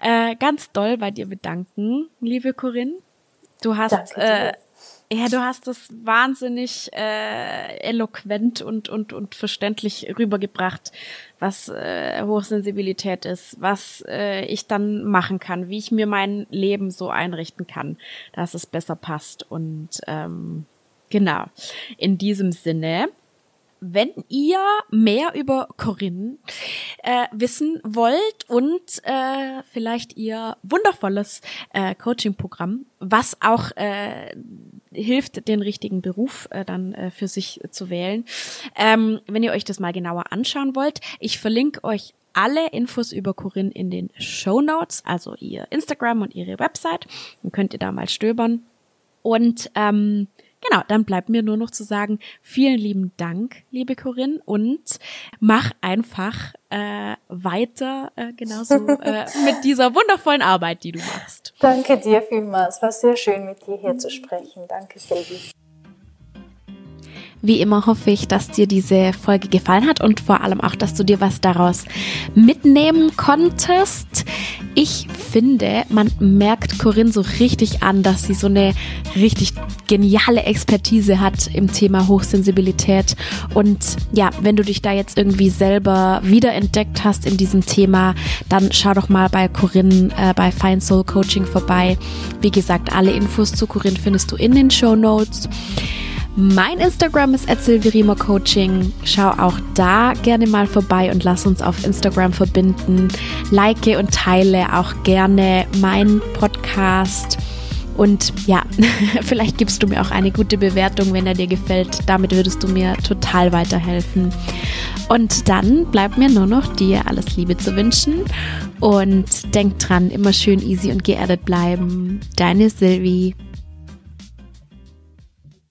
äh, ganz doll bei dir bedanken, liebe Corinne. Du hast äh, ja, du hast das wahnsinnig äh, eloquent und, und, und verständlich rübergebracht, was äh, Hochsensibilität ist, was äh, ich dann machen kann, wie ich mir mein Leben so einrichten kann, dass es besser passt. Und ähm, genau, in diesem Sinne wenn ihr mehr über Corinne äh, wissen wollt und äh, vielleicht ihr wundervolles äh, Coaching-Programm, was auch äh, hilft, den richtigen Beruf äh, dann äh, für sich zu wählen. Ähm, wenn ihr euch das mal genauer anschauen wollt, ich verlinke euch alle Infos über Corinne in den Show Notes, also ihr Instagram und ihre Website. Dann könnt ihr da mal stöbern. Und ähm, Genau, dann bleibt mir nur noch zu sagen, vielen lieben Dank, liebe Corinne, und mach einfach äh, weiter äh, genauso [LAUGHS] äh, mit dieser wundervollen Arbeit, die du machst. Danke dir vielmals. War sehr schön, mit dir hier zu sprechen. Danke, Sylvie. Wie immer hoffe ich, dass dir diese Folge gefallen hat und vor allem auch, dass du dir was daraus mitnehmen konntest. Ich finde, man merkt Corinne so richtig an, dass sie so eine richtig geniale Expertise hat im Thema Hochsensibilität. Und ja, wenn du dich da jetzt irgendwie selber wiederentdeckt hast in diesem Thema, dann schau doch mal bei Corinne äh, bei Fine Soul Coaching vorbei. Wie gesagt, alle Infos zu Corinne findest du in den Show Notes. Mein Instagram ist Coaching. Schau auch da gerne mal vorbei und lass uns auf Instagram verbinden. Like und teile auch gerne meinen Podcast. Und ja, [LAUGHS] vielleicht gibst du mir auch eine gute Bewertung, wenn er dir gefällt. Damit würdest du mir total weiterhelfen. Und dann bleibt mir nur noch dir alles Liebe zu wünschen. Und denk dran, immer schön easy und geerdet bleiben. Deine Sylvie.